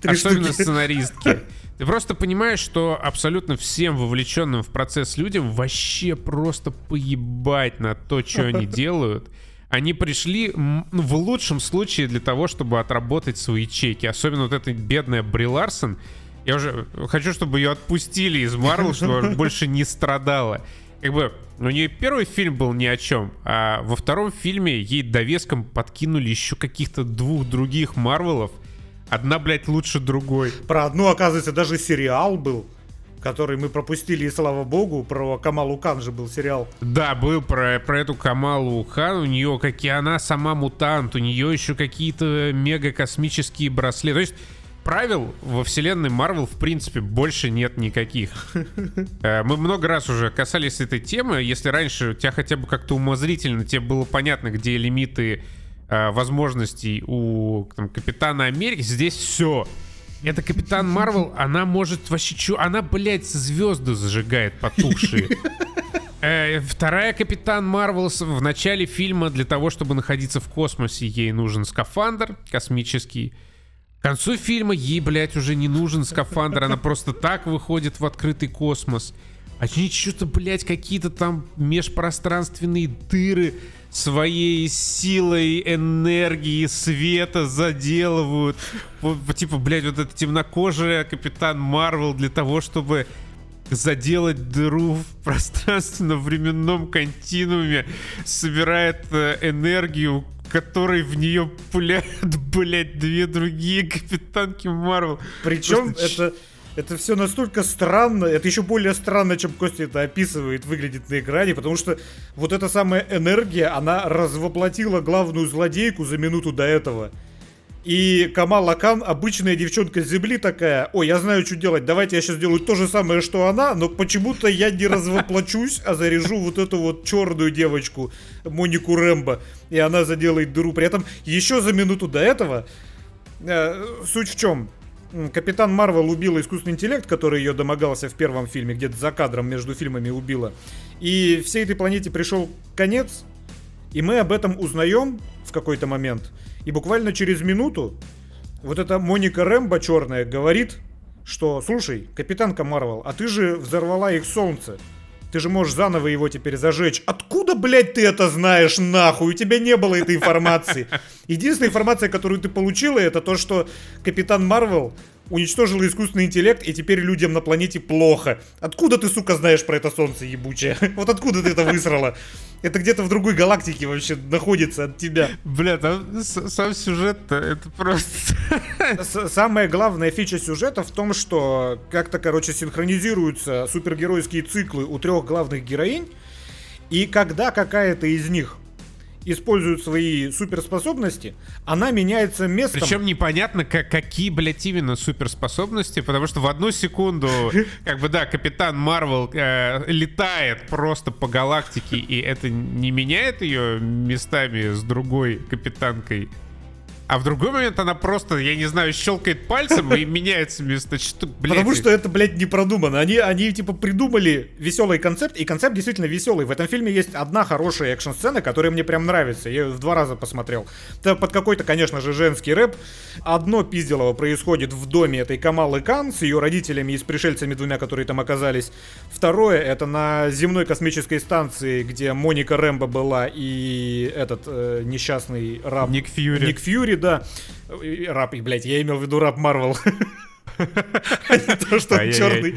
особенно штуки. сценаристки. Ты просто понимаешь, что абсолютно всем вовлеченным в процесс людям вообще просто поебать на то, что они делают. Они пришли ну, в лучшем случае для того, чтобы отработать свои чеки. Особенно вот эта бедная Бри Ларсон. Я уже хочу, чтобы ее отпустили из Марвел, чтобы больше не страдала как бы у нее первый фильм был ни о чем, а во втором фильме ей довеском подкинули еще каких-то двух других Марвелов. Одна, блядь, лучше другой. Про одну, оказывается, даже сериал был который мы пропустили, и слава богу, про Камалу Кан же был сериал. Да, был про, про эту Камалу Кан, у нее, как и она сама мутант, у нее еще какие-то мега космические браслеты. То есть правил во вселенной Марвел, в принципе, больше нет никаких. Э, мы много раз уже касались этой темы. Если раньше у тебя хотя бы как-то умозрительно, тебе было понятно, где лимиты э, возможностей у там, Капитана Америки, здесь все. Это Капитан Марвел, она может вообще... Чу... Она, блядь, звезды зажигает потухшие. Э, вторая Капитан Марвел в начале фильма для того, чтобы находиться в космосе, ей нужен скафандр космический. К концу фильма ей, блядь, уже не нужен скафандр, она просто так выходит в открытый космос. А они что-то, блядь, какие-то там межпространственные дыры своей силой, энергии, света заделывают. Типа, блядь, вот эта темнокожая Капитан Марвел для того, чтобы заделать дыру в пространственно-временном континууме, собирает э, энергию, которой в нее пуляют, блядь, две другие капитанки Марвел. Причем Просто... это это все настолько странно, это еще более странно, чем Костя это описывает, выглядит на экране, потому что вот эта самая энергия, она развоплотила главную злодейку за минуту до этого. И Камала Кан, обычная девчонка с земли такая, ой, я знаю, что делать, давайте я сейчас сделаю то же самое, что она, но почему-то я не развоплочусь, а заряжу вот эту вот черную девочку, Монику Рэмбо, и она заделает дыру. При этом еще за минуту до этого, э, суть в чем, Капитан Марвел убила искусственный интеллект, который ее домогался в первом фильме, где-то за кадром между фильмами убила. И всей этой планете пришел конец, и мы об этом узнаем в какой-то момент. И буквально через минуту вот эта Моника Рэмбо черная говорит, что, слушай, капитанка Марвел, а ты же взорвала их солнце. Ты же можешь заново его теперь зажечь. Откуда, блядь, ты это знаешь, нахуй? У тебя не было этой информации. Единственная информация, которую ты получила, это то, что Капитан Марвел уничтожила искусственный интеллект, и теперь людям на планете плохо. Откуда ты, сука, знаешь про это солнце ебучее? Вот откуда ты это высрала? Это где-то в другой галактике вообще находится от тебя. Бля, там сам сюжет это просто... Самая главная фича сюжета в том, что как-то, короче, синхронизируются супергеройские циклы у трех главных героинь, и когда какая-то из них использует свои суперспособности, она меняется местом. Причем непонятно, как, какие, блядь, именно суперспособности, потому что в одну секунду, как бы, да, Капитан Марвел э, летает просто по галактике, и это не меняет ее местами с другой капитанкой а в другой момент она просто, я не знаю, щелкает пальцем и меняется вместо что, блядь. Потому что это, блядь, не продумано. Они, они, типа, придумали веселый концепт, и концепт действительно веселый. В этом фильме есть одна хорошая экшн-сцена, которая мне прям нравится. Я ее в два раза посмотрел. Это под какой-то, конечно же, женский рэп. Одно пизделово происходит в доме этой Камалы Кан с ее родителями и с пришельцами двумя, которые там оказались. Второе, это на земной космической станции, где Моника Рэмбо была и этот э, несчастный раб... Ник Фьюри. Ник Фьюри, да. Раб, блядь, я имел в виду раб Марвел. А не то, что он черный.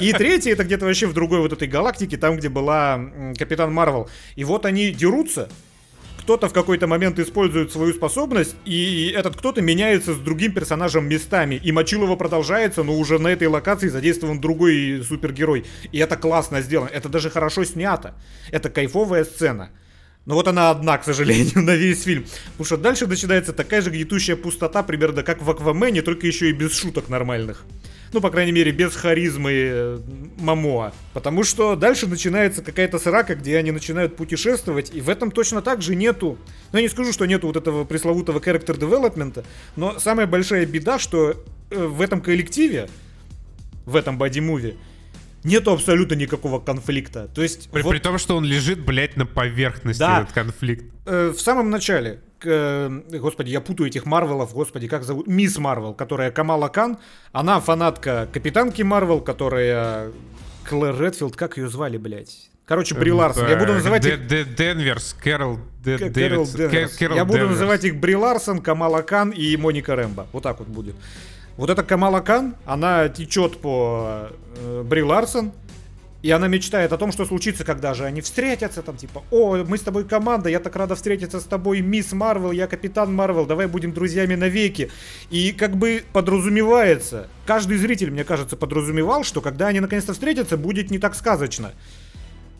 И третий, это где-то вообще в другой вот этой галактике, там, где была Капитан Марвел. И вот они дерутся, кто-то в какой-то момент использует свою способность, и этот кто-то меняется с другим персонажем местами. И Мочилова продолжается, но уже на этой локации задействован другой супергерой. И это классно сделано. Это даже хорошо снято. Это кайфовая сцена. Но вот она одна, к сожалению, на весь фильм. Потому что дальше начинается такая же гнетущая пустота, примерно как в Аквамене, только еще и без шуток нормальных. Ну, по крайней мере, без харизмы э, Мамоа. Потому что дальше начинается какая-то срака, где они начинают путешествовать, и в этом точно так же нету... Ну, я не скажу, что нету вот этого пресловутого development, но самая большая беда, что э, в этом коллективе, в этом боди-муви, нету абсолютно никакого конфликта. То есть... При, вот... при том, что он лежит, блядь, на поверхности, да. этот конфликт. Э, в самом начале, э, господи, я путаю этих Марвелов, господи, как зовут? Мисс Марвел, которая Камала Кан, она фанатка Капитанки Марвел, которая... Клэр Редфилд, как ее звали, блядь? Короче, Бри Ларсон. Я буду называть их... Денверс, Кэрол Денверс. Я буду называть их Бри Ларсон, Камала Кан и Моника Рэмбо. Вот так вот будет. Вот эта Камала Кан, она течет по э, Бри Ларсон, и она мечтает о том, что случится, когда же они встретятся, там типа, о, мы с тобой команда, я так рада встретиться с тобой, мисс Марвел, я капитан Марвел, давай будем друзьями навеки. И как бы подразумевается, каждый зритель, мне кажется, подразумевал, что когда они наконец-то встретятся, будет не так сказочно.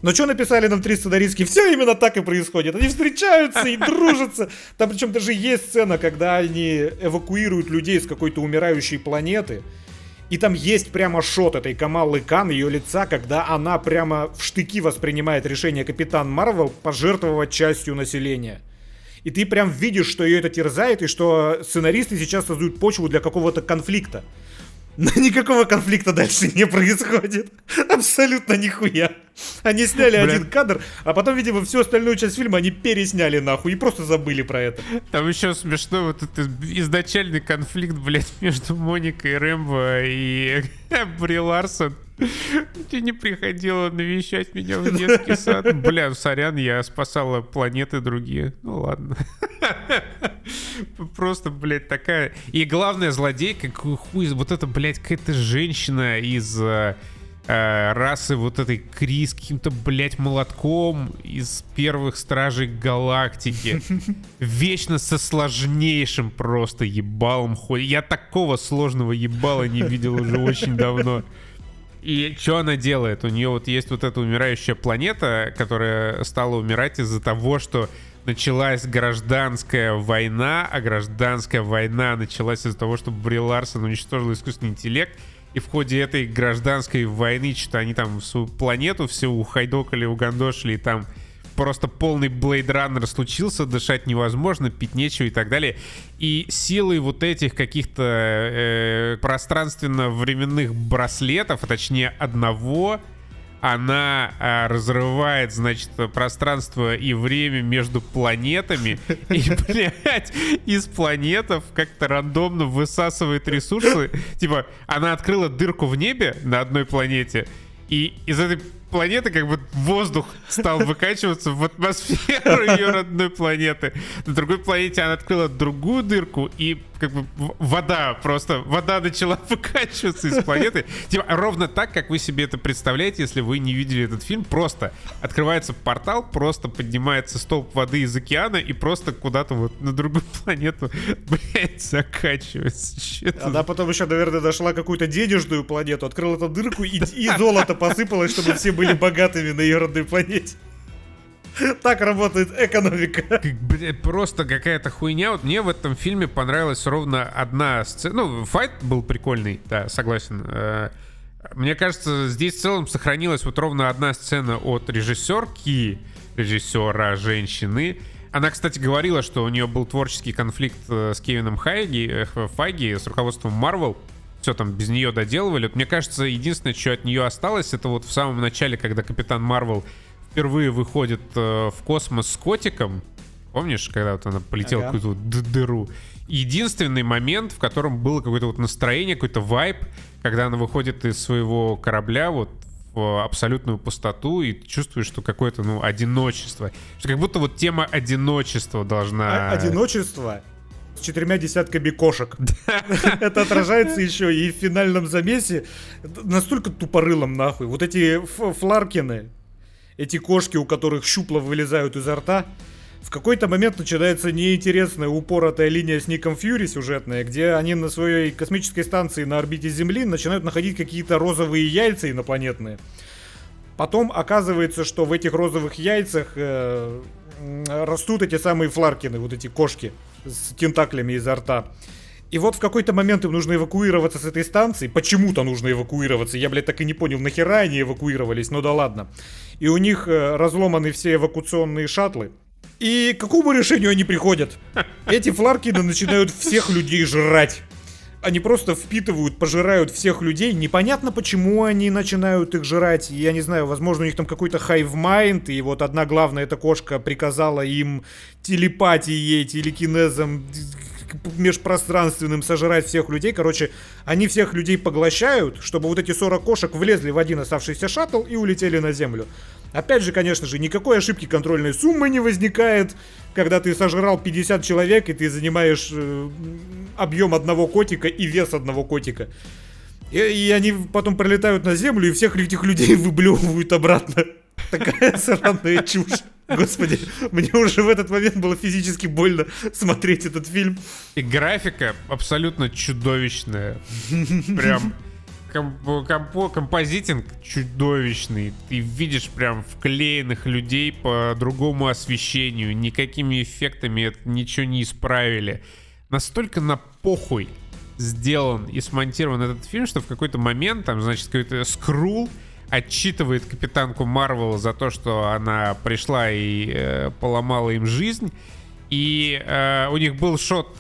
Но что написали нам три сценаристки? Все именно так и происходит. Они встречаются и дружатся. Там причем даже есть сцена, когда они эвакуируют людей с какой-то умирающей планеты. И там есть прямо шот этой Камалы Кан, ее лица, когда она прямо в штыки воспринимает решение Капитан Марвел пожертвовать частью населения. И ты прям видишь, что ее это терзает, и что сценаристы сейчас создают почву для какого-то конфликта. Но никакого конфликта дальше не происходит. Абсолютно нихуя. Они сняли Бля. один кадр, а потом, видимо, всю остальную часть фильма они пересняли нахуй и просто забыли про это. Там еще смешно вот этот изначальный конфликт, блядь, между Моникой Рэмбо и Бри Ларсон. Ты не приходила навещать меня в детский сад. Бля, сорян, я спасала планеты другие. Ну ладно. Просто, блядь, такая... И главная злодейка, хуй, вот это, блядь, какая-то женщина из э, расы вот этой Крис каким-то, блядь, молотком из первых Стражей Галактики. Вечно со сложнейшим просто ебалом ходит. Я такого сложного ебала не видел уже очень давно. И что она делает? У нее вот есть вот эта умирающая планета, которая стала умирать из-за того, что началась гражданская война, а гражданская война началась из-за того, что Бри Ларсон уничтожил искусственный интеллект, и в ходе этой гражданской войны что-то они там свою планету все ухайдокали, угандошили, и там просто полный Blade Runner случился, дышать невозможно, пить нечего и так далее. И силой вот этих каких-то э, пространственно-временных браслетов, а точнее одного, она а, разрывает, значит, пространство и время между планетами. И, блядь, из планетов как-то рандомно высасывает ресурсы. Типа, она открыла дырку в небе на одной планете, и из этой планеты как бы воздух стал выкачиваться в атмосферу ее родной планеты. На другой планете она открыла другую дырку, и как бы вода просто, вода начала выкачиваться из планеты. Типа ровно так, как вы себе это представляете, если вы не видели этот фильм. Просто открывается портал, просто поднимается столб воды из океана и просто куда-то вот на другую планету, блядь, закачивается. Она потом еще, наверное, дошла какую-то денежную планету, открыла эту дырку и, и золото посыпалось, чтобы все были богатыми на родной планете. Так работает экономика. Блядь, просто какая-то хуйня. Вот мне в этом фильме понравилась ровно одна сцена. Ну, файт был прикольный, да, согласен. Э, мне кажется, здесь в целом сохранилась вот ровно одна сцена от режиссерки, режиссера женщины. Она, кстати, говорила, что у нее был творческий конфликт э, с Кевином Хайги, э, Файги, с руководством Marvel все там без нее доделывали. Вот мне кажется, единственное, что от нее осталось, это вот в самом начале, когда Капитан Марвел впервые выходит э, в космос с котиком. Помнишь, когда вот она полетела ага. в какую-то дыру? Единственный момент, в котором было какое-то вот настроение, какой-то вайб, когда она выходит из своего корабля вот в абсолютную пустоту и чувствуешь, что какое-то, ну, одиночество. Что как будто вот тема одиночества должна... А одиночество с четырьмя десятками кошек. Это отражается еще и в финальном замесе. Настолько тупорылом нахуй. Вот эти фларкины, эти кошки, у которых щупла вылезают изо рта, в какой-то момент начинается неинтересная упоротая линия с Ником Фьюри сюжетная, где они на своей космической станции на орбите Земли начинают находить какие-то розовые яйца инопланетные. Потом оказывается, что в этих розовых яйцах э, растут эти самые фларкины, вот эти кошки с тентаклями изо рта. И вот в какой-то момент им нужно эвакуироваться с этой станции. Почему-то нужно эвакуироваться. Я, блядь, так и не понял, нахера они эвакуировались, но да ладно. И у них э, разломаны все эвакуационные шаттлы. И к какому решению они приходят? Эти фларкины начинают всех людей жрать они просто впитывают, пожирают всех людей. Непонятно, почему они начинают их жрать. Я не знаю, возможно, у них там какой-то mind, и вот одна главная эта кошка приказала им телепатией, телекинезом межпространственным сожрать всех людей. Короче, они всех людей поглощают, чтобы вот эти 40 кошек влезли в один оставшийся шаттл и улетели на землю. Опять же, конечно же, никакой ошибки контрольной суммы не возникает, когда ты сожрал 50 человек и ты занимаешь э, объем одного котика и вес одного котика. И, и они потом прилетают на землю и всех этих людей выблевывают обратно. Такая сраная чушь. Господи, мне уже в этот момент было физически больно смотреть этот фильм. И графика абсолютно чудовищная. Прям комп комп композитинг чудовищный. Ты видишь прям вклеенных людей по другому освещению. Никакими эффектами это ничего не исправили. Настолько на похуй сделан и смонтирован этот фильм, что в какой-то момент там, значит, какой-то скрул отчитывает капитанку Марвел за то, что она пришла и э, поломала им жизнь. И э, у них был шот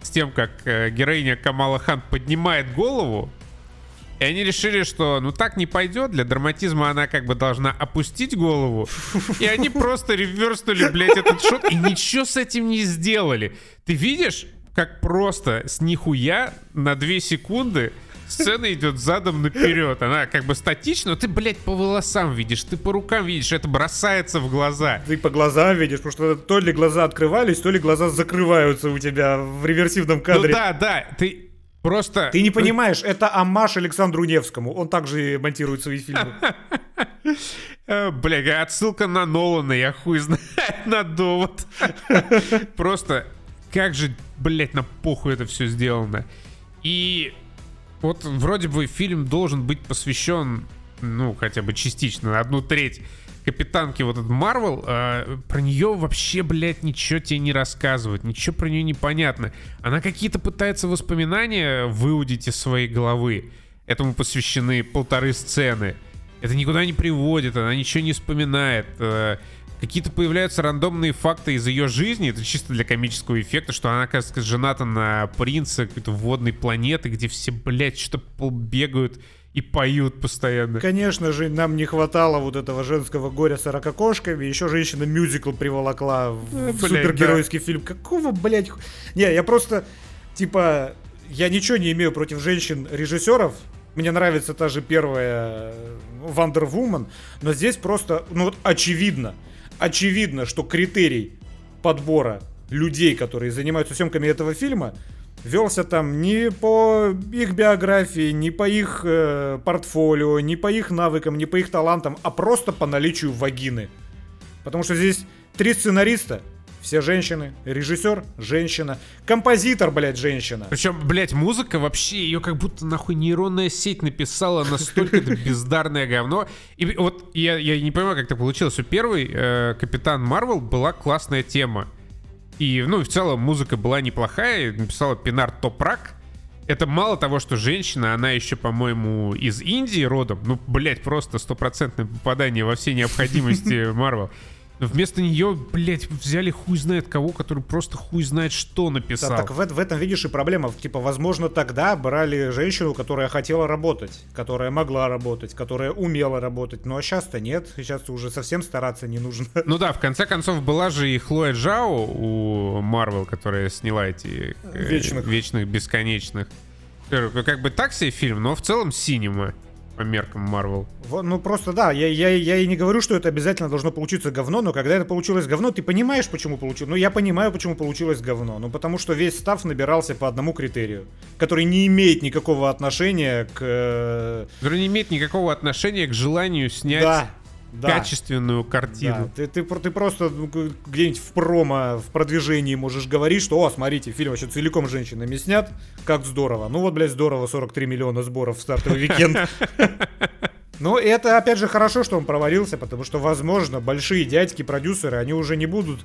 с тем, как э, героиня Камала Хан поднимает голову и они решили, что ну так не пойдет, для драматизма она как бы должна опустить голову. И они просто реверснули, блядь, этот шот и ничего с этим не сделали. Ты видишь, как просто с нихуя на 2 секунды сцена идет задом наперед. Она как бы статична, но ты, блядь, по волосам видишь, ты по рукам видишь, это бросается в глаза. Ты по глазам видишь, потому что то ли глаза открывались, то ли глаза закрываются у тебя в реверсивном кадре. Ну да, да, ты просто... Ты не понимаешь, это амаш Александру Невскому. Он также монтирует свои фильмы. Э, Бля, отсылка на Нолана, я хуй знаю, на довод. Просто как же, блядь, на похуй это все сделано. И вот вроде бы фильм должен быть посвящен, ну, хотя бы частично, на одну треть капитанке вот этот Марвел, э, про нее вообще, блядь, ничего тебе не рассказывают, ничего про нее не понятно. Она какие-то пытается воспоминания выудить из своей головы. Этому посвящены полторы сцены. Это никуда не приводит, она ничего не вспоминает. Э, какие-то появляются рандомные факты из ее жизни, это чисто для комического эффекта, что она, оказывается, жената на принце какой-то водной планеты, где все, блядь, что-то бегают и поют постоянно. Конечно же, нам не хватало вот этого женского горя с ракокошками. Еще женщина мюзикл приволокла в, Э, в блядь, супергеройский фильм. Какого, блядь? Не, я просто, типа, я ничего не имею против женщин-режиссеров. Мне нравится та же первая э, Wonder Woman, но здесь просто, ну вот очевидно, очевидно, что критерий подбора людей, которые занимаются съемками этого фильма, велся там не по их биографии, не по их э, портфолио, не по их навыкам, не по их талантам, а просто по наличию вагины. Потому что здесь три сценариста, все женщины, режиссер – женщина, композитор, блядь, женщина. Причем, блядь, музыка вообще, ее как будто нахуй нейронная сеть написала настолько это бездарное говно. И вот я, я не понимаю, как это получилось. У первой э, Капитан Марвел была классная тема. И, ну, в целом музыка была неплохая. Написала Пинар Топрак. Это мало того, что женщина, она еще, по-моему, из Индии родом. Ну, блядь, просто стопроцентное попадание во все необходимости Марвел. Вместо нее, блядь, взяли хуй знает кого, который просто хуй знает что написал. Да, так в, в этом видишь и проблема. Типа, возможно, тогда брали женщину, которая хотела работать, которая могла работать, которая умела работать. Но сейчас-то нет. Сейчас уже совсем стараться не нужно. Ну да, в конце концов была же и Хлоя Джао у Марвел, которая сняла эти э, Вечных. вечных бесконечных. Э, Как бы так себе фильм, но в целом синема по меркам Марвел. Вот, ну просто да, я, я, я и не говорю, что это обязательно должно получиться говно, но когда это получилось говно, ты понимаешь, почему получилось. Ну я понимаю, почему получилось говно. Ну потому что весь став набирался по одному критерию, который не имеет никакого отношения к... э, Который не имеет никакого отношения к желанию снять Да, да. качественную Да, картину. ты, ты, про- ты просто ну, где-нибудь в промо, в продвижении можешь говорить, что, о, смотрите, фильм вообще целиком женщинами снят, как здорово. Ну вот, блядь, здорово, 43 миллиона сборов в стартовый уикенд. Ну, это, опять же, хорошо, что он провалился, потому что, возможно, большие дядьки-продюсеры, они уже не будут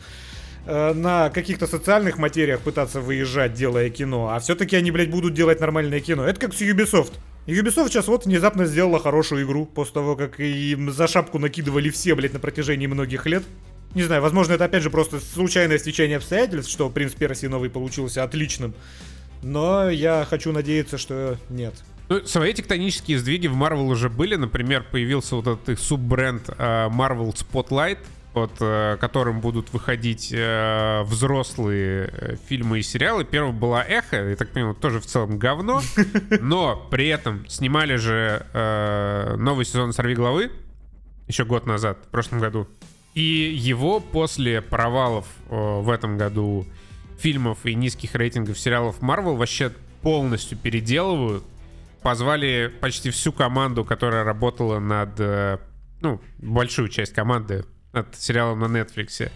на каких-то социальных материях пытаться выезжать, делая кино, а все-таки они, блядь, будут делать нормальное кино. Это как с Ubisoft. Ubisoft сейчас вот внезапно сделала хорошую игру, после того, как им за шапку накидывали все, блядь, на протяжении многих лет. Не знаю, возможно, это опять же просто случайное стечение обстоятельств, что «Принц Персии» новый получился отличным. Но я хочу надеяться, что нет. Ну, свои тектонические сдвиги в Marvel уже были. Например, появился вот этот их суббренд э, Marvel Spotlight, под э, которым будут выходить э, взрослые э, фильмы и сериалы. Первым была Эхо, я так понимаю, тоже в целом говно. Но при этом снимали же э, новый сезон «Сорви головы» еще год назад, в прошлом году. И его после провалов э, в этом году фильмов и низких рейтингов сериалов Marvel вообще полностью переделывают. Позвали почти всю команду, которая работала над... э, Ну, большую часть команды над сериалом на Netflix.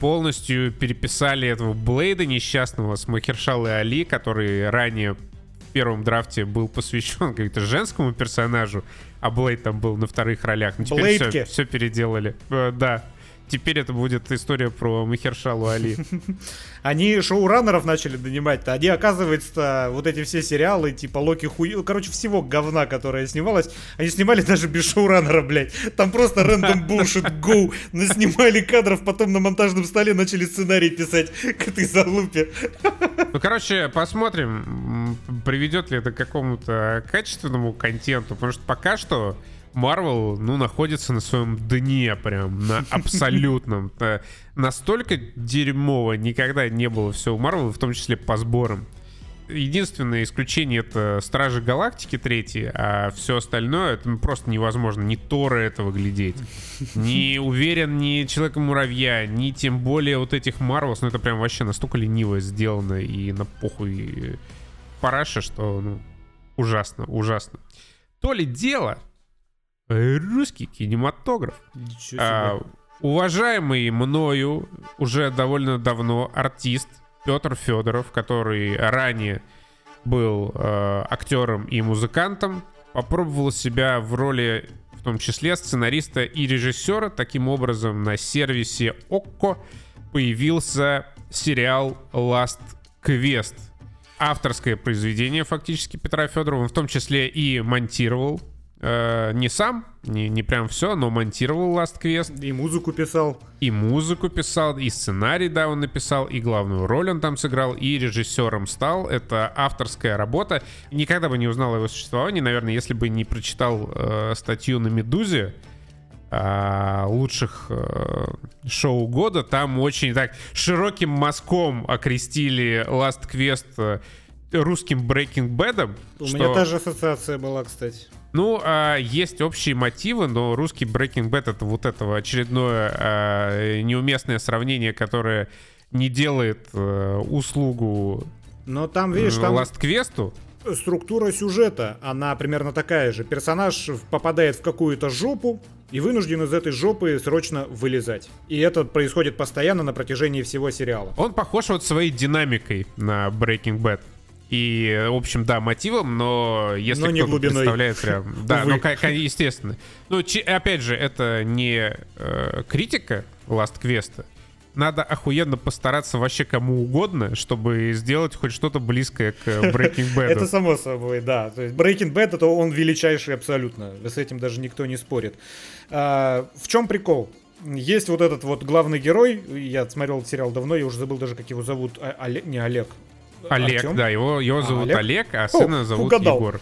Полностью переписали этого Блейда несчастного с Махершалы Али, который ранее в первом драфте был посвящен какому-то женскому персонажу, а Блейд там был на вторых ролях. Ну, теперь все, все переделали. Э, да. Теперь это будет история про Махершалу Али. Они шоураннеров начали нанимать-то. Они, оказывается, вот эти все сериалы, типа Локи Хуй... ну, Короче, всего говна, которое снималось, они снимали даже без шоураннера, блядь. Там просто рандом bullshit go. Наснимали кадров, потом на монтажном столе начали сценарий писать к этой залупе. Ну, короче, посмотрим, приведет ли это к какому-то качественному контенту, потому что пока что Marvel, ну, находится на своем дне прям, на абсолютном. Э, Настолько дерьмово никогда не было все у Marvel, в том числе по сборам. единственное исключение это Стражи Галактики третьи, а все остальное это ну, просто невозможно. Ни Тора этого глядеть, не уверен ни Человека-муравья, ни тем более вот этих Марвелс. Ну это прям вообще настолько лениво сделано и на похуй параша, что ну, ужасно, ужасно. То ли дело русский кинематограф. А, уважаемый мною уже довольно давно артист Петр Федоров, который ранее был э, актером и музыкантом, попробовал себя в роли в том числе сценариста и режиссера. Таким образом, на сервисе ОККО появился сериал Last Quest. Авторское произведение фактически Петра Федорова, он в том числе и монтировал Э, не сам, не, не прям все, но монтировал Last Quest. И музыку писал. И музыку писал, и сценарий, да, он написал, и главную роль он там сыграл, и режиссером стал. Это авторская работа. Никогда бы не узнал о его существовании, наверное, если бы не прочитал э, статью на «Медузе», лучших э, шоу года. Там очень так широким мазком окрестили Last Quest э, русским Breaking Bad. У что... меня та же ассоциация была, кстати. Ну, а, есть общие мотивы, но русский Breaking Bad это вот этого очередное а, неуместное сравнение, которое не делает а, услугу но там, видишь, там... Last Quest. Структура сюжета, она примерно такая же. Персонаж попадает в какую-то жопу и вынужден из этой жопы срочно вылезать. И это происходит постоянно на протяжении всего сериала. Он похож вот своей динамикой на Breaking Bad и, в общем, да, мотивом, но если но кто-то представляет прям... Да, ну, естественно. Ну, опять же, это не э, критика Last Quest. Надо охуенно постараться вообще кому угодно, чтобы сделать хоть что-то близкое к Breaking Bad. Это само собой, да. То есть Breaking Bad это он величайший абсолютно. С этим даже никто не спорит. А, в чем прикол? Есть вот этот вот главный герой, я смотрел сериал давно, я уже забыл даже, как его зовут, а, Олег, не Олег, Олег, Артем? да, его, его а, зовут а, Олег? Олег, а сына О, зовут угадал. Егор.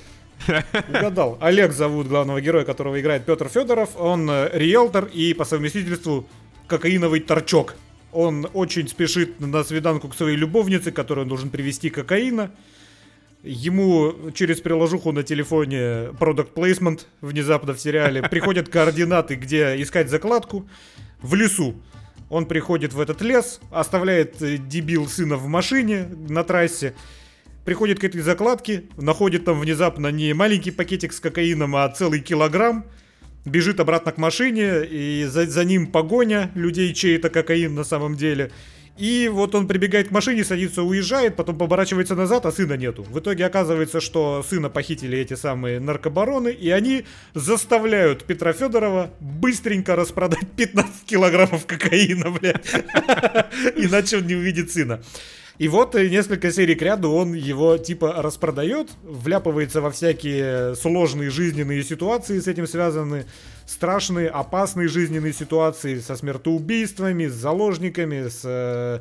Угадал. Олег зовут главного героя, которого играет Петр Федоров. Он э, риэлтор и по совместительству кокаиновый торчок. Он очень спешит на свиданку к своей любовнице, которой он должен привезти кокаина. Ему через приложуху на телефоне Product Placement внезапно в сериале приходят координаты, где искать закладку в лесу. Он приходит в этот лес, оставляет э, дебил сына в машине на трассе, приходит к этой закладке, находит там внезапно не маленький пакетик с кокаином, а целый килограмм, бежит обратно к машине, и за, за ним погоня людей, чей это кокаин на самом деле. И вот он прибегает к машине, садится, уезжает, потом поворачивается назад, а сына нету. В итоге оказывается, что сына похитили эти самые наркобароны, и они заставляют Петра Федорова быстренько распродать 15 килограммов кокаина, блядь. Иначе он не увидит сына. И вот э, несколько серий к ряду он его типа распродает, вляпывается во всякие сложные жизненные ситуации с этим связаны, страшные, опасные жизненные ситуации со смертоубийствами, с заложниками, с э,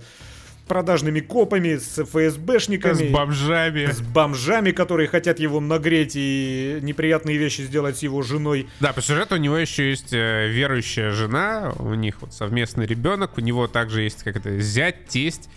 продажными копами, с ФСБшниками. С бомжами. С бомжами, которые хотят его нагреть и неприятные вещи сделать с его женой. Да, по сюжету у него еще есть э, верующая жена, у них вот совместный ребенок, у него также есть как это зять, тесть.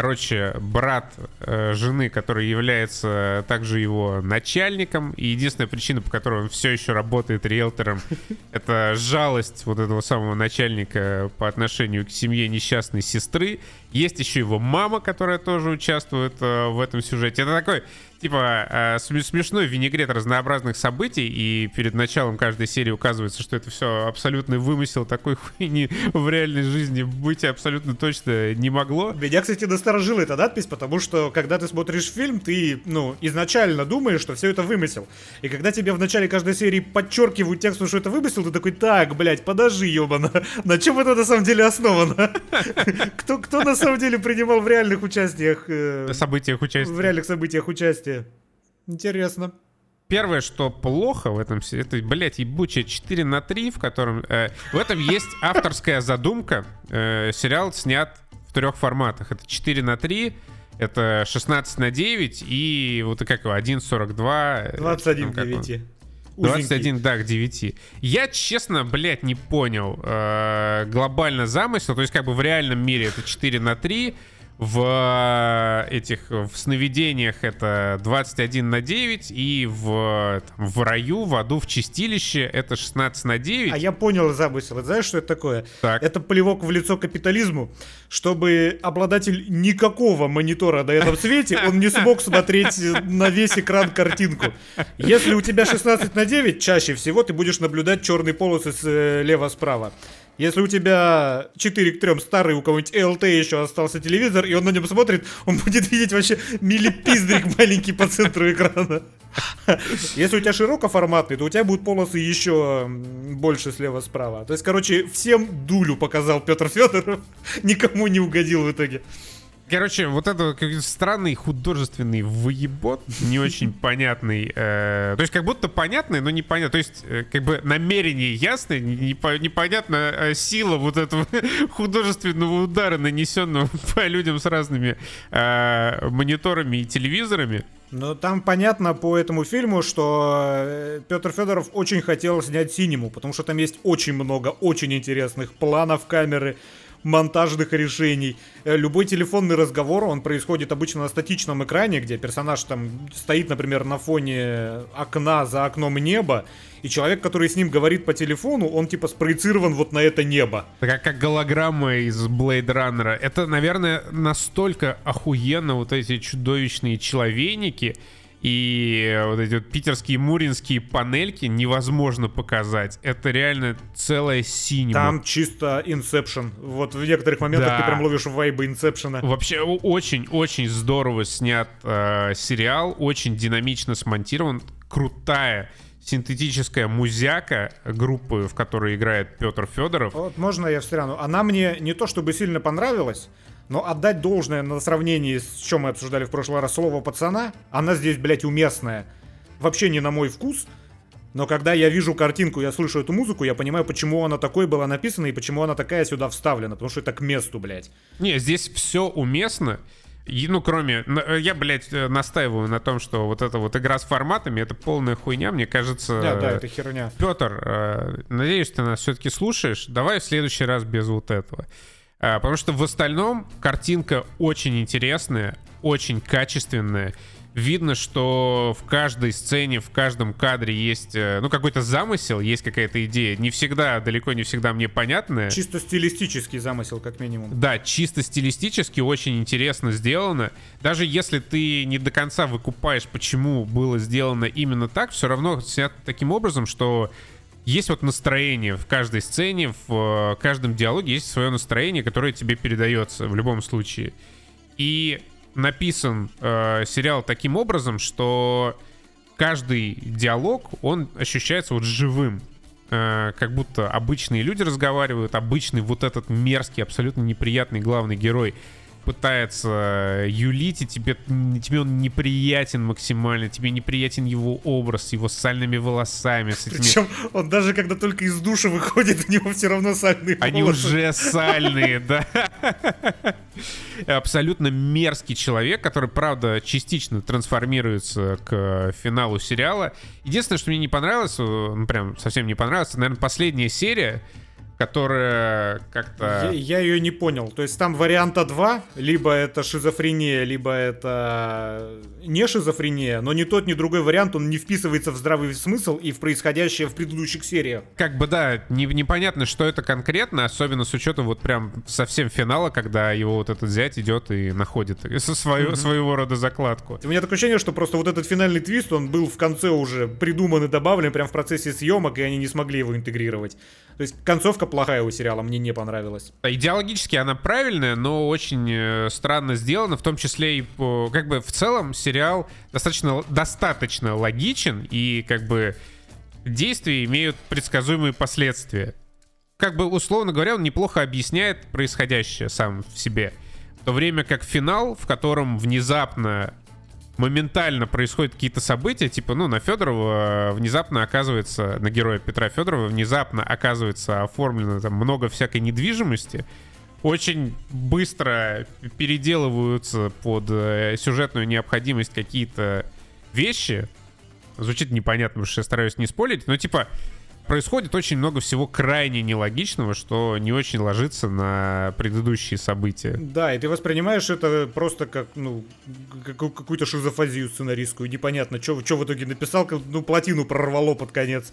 Короче, брат э, жены, который является также его начальником, и единственная причина, по которой он все еще работает риэлтором, это жалость вот этого самого начальника по отношению к семье несчастной сестры. Есть еще его мама, которая тоже участвует э, в этом сюжете. Это такой типа э, смешной винегрет разнообразных событий, и перед началом каждой серии указывается, что это все абсолютный вымысел такой хуйни в реальной жизни быть абсолютно точно не могло. Меня, кстати, насторожила эта надпись, потому что, когда ты смотришь фильм, ты, ну, изначально думаешь, что все это вымысел. И когда тебе в начале каждой серии подчеркивают текст, что это вымысел, ты такой, так, блядь, подожди, ебана, на чем это на самом деле основано? Кто, кто на самом деле принимал в реальных участиях... Э, событиях участия. В реальных событиях участия. Интересно. Первое, что плохо в этом, это, блядь, ебучая 4 на 3, в котором... Э, в этом есть авторская задумка. Э, сериал снят в трех форматах. Это 4 на 3, это 16 на 9 и вот как его, 1.42. 21 к 9. 21, да, к 9. Я, честно, блядь, не понял э, глобально замысел. То есть, как бы в реальном мире это 4 на 3, в э, этих в сновидениях это 21 на 9, и в, там, в раю, в аду, в чистилище это 16 на 9. А я понял замысел. Знаешь, что это такое? Так. Это плевок в лицо капитализму, чтобы обладатель никакого монитора на этом свете, он не смог смотреть на весь экран картинку. Если у тебя 16 на 9, чаще всего ты будешь наблюдать черные полосы слева-справа. Если у тебя 4 к 3 старый, у кого-нибудь LT еще остался телевизор, и он на нем смотрит, он будет видеть вообще миллипиздрик маленький по центру экрана. Если у тебя широкоформатный, то у тебя будут полосы еще больше слева-справа. То есть, короче, всем дулю показал Петр Федоров, никому не угодил в итоге. Короче, вот это странный художественный выебот, не очень понятный. Э, то есть как будто понятный, но непонятно. То есть э, как бы намерение ясное, непонятна э, сила вот этого художественного удара, нанесенного по людям с разными э, мониторами и телевизорами. Ну, там понятно по этому фильму, что э, Петр Федоров очень хотел снять синему, потому что там есть очень много очень интересных планов камеры, монтажных решений. Э, любой телефонный разговор, он происходит обычно на статичном экране, где персонаж там стоит, например, на фоне окна за окном неба, и человек, который с ним говорит по телефону, он типа спроецирован вот на это небо. Как, как голограмма из Blade Runner. Это, наверное, настолько охуенно вот эти чудовищные человейники, и вот эти вот питерские муринские панельки невозможно показать. Это реально целая синема. Там чисто Inception. Вот в некоторых моментах да. ты прям ловишь вайбы Inception. Вообще очень-очень здорово снят э, сериал, очень динамично смонтирован, крутая синтетическая музяка группы, в которой играет Петр Федоров. Вот можно я встряну? Она мне не то чтобы сильно понравилась, но отдать должное на сравнении с чем мы обсуждали в прошлый раз слово пацана, она здесь, блядь, уместная. Вообще не на мой вкус. Но когда я вижу картинку, я слышу эту музыку, я понимаю, почему она такой была написана и почему она такая сюда вставлена. Потому что это к месту, блядь. Не, здесь все уместно. И, ну, кроме... Э, я, блядь, э, настаиваю на том, что вот эта вот игра с форматами, это полная хуйня, мне кажется... Да, да, это херня. Петр, э, надеюсь, ты нас все-таки слушаешь. Давай в следующий раз без вот этого. А, потому что в остальном картинка очень интересная, очень качественная. Видно, что в каждой сцене, в каждом кадре есть, э, ну, какой-то замысел, есть какая-то идея. Не всегда, далеко не всегда мне понятная. Чисто стилистический замысел, как минимум. Да, чисто стилистически очень интересно сделано. Даже если ты не до конца выкупаешь, почему было сделано именно так, все равно снято таким образом, что есть вот настроение в каждой сцене, в э, каждом диалоге есть свое настроение, которое тебе передается в любом случае. И написан э, сериал таким образом, что каждый диалог, он ощущается вот живым. Э, как будто обычные люди разговаривают, обычный вот этот мерзкий, абсолютно неприятный главный герой пытается юлить, и тебе, тебе он неприятен максимально, тебе неприятен его образ, его сальными волосами. С этими... Причем он даже когда только из душа выходит, у него все равно сальные Они волосы. уже сальные, да. Абсолютно мерзкий человек, который, правда, частично трансформируется к финалу сериала. Единственное, что мне не понравилось, э, ну прям совсем не понравилось, это, наверное, последняя серия, которая как-то... Я, я ее не понял. То есть там варианта два, либо это шизофрения, либо это не шизофрения, но ни тот, ни другой вариант, он не вписывается в здравый смысл и в происходящее в предыдущих сериях. Как бы да, не, непонятно, что это конкретно, особенно с учетом вот прям совсем финала, когда его вот этот зять идет и находит свою, mm-hmm. своего рода закладку. У меня такое ощущение, что просто вот этот финальный твист, он был в конце уже придуман и добавлен прям в процессе съемок, и они не смогли его интегрировать. То есть концовка плохая у сериала, мне не понравилась. Идеологически она правильная, но очень э, странно сделана, в том числе и по, как бы в целом сериал достаточно, достаточно логичен и как бы действия имеют предсказуемые последствия. Как бы, условно говоря, он неплохо объясняет происходящее сам в себе. В то время как финал, в котором внезапно моментально происходят какие-то события, типа, ну, на Федорова внезапно оказывается, на героя Петра Федорова внезапно оказывается оформлено там много всякой недвижимости, очень быстро переделываются под э, сюжетную необходимость какие-то вещи. Звучит непонятно, потому что я стараюсь не спорить, но типа происходит очень много всего крайне нелогичного, что не очень ложится на предыдущие события. Да, и ты воспринимаешь это просто как, ну, какую-то шизофазию сценаристскую. Непонятно, что в итоге написал, ну, плотину прорвало под конец.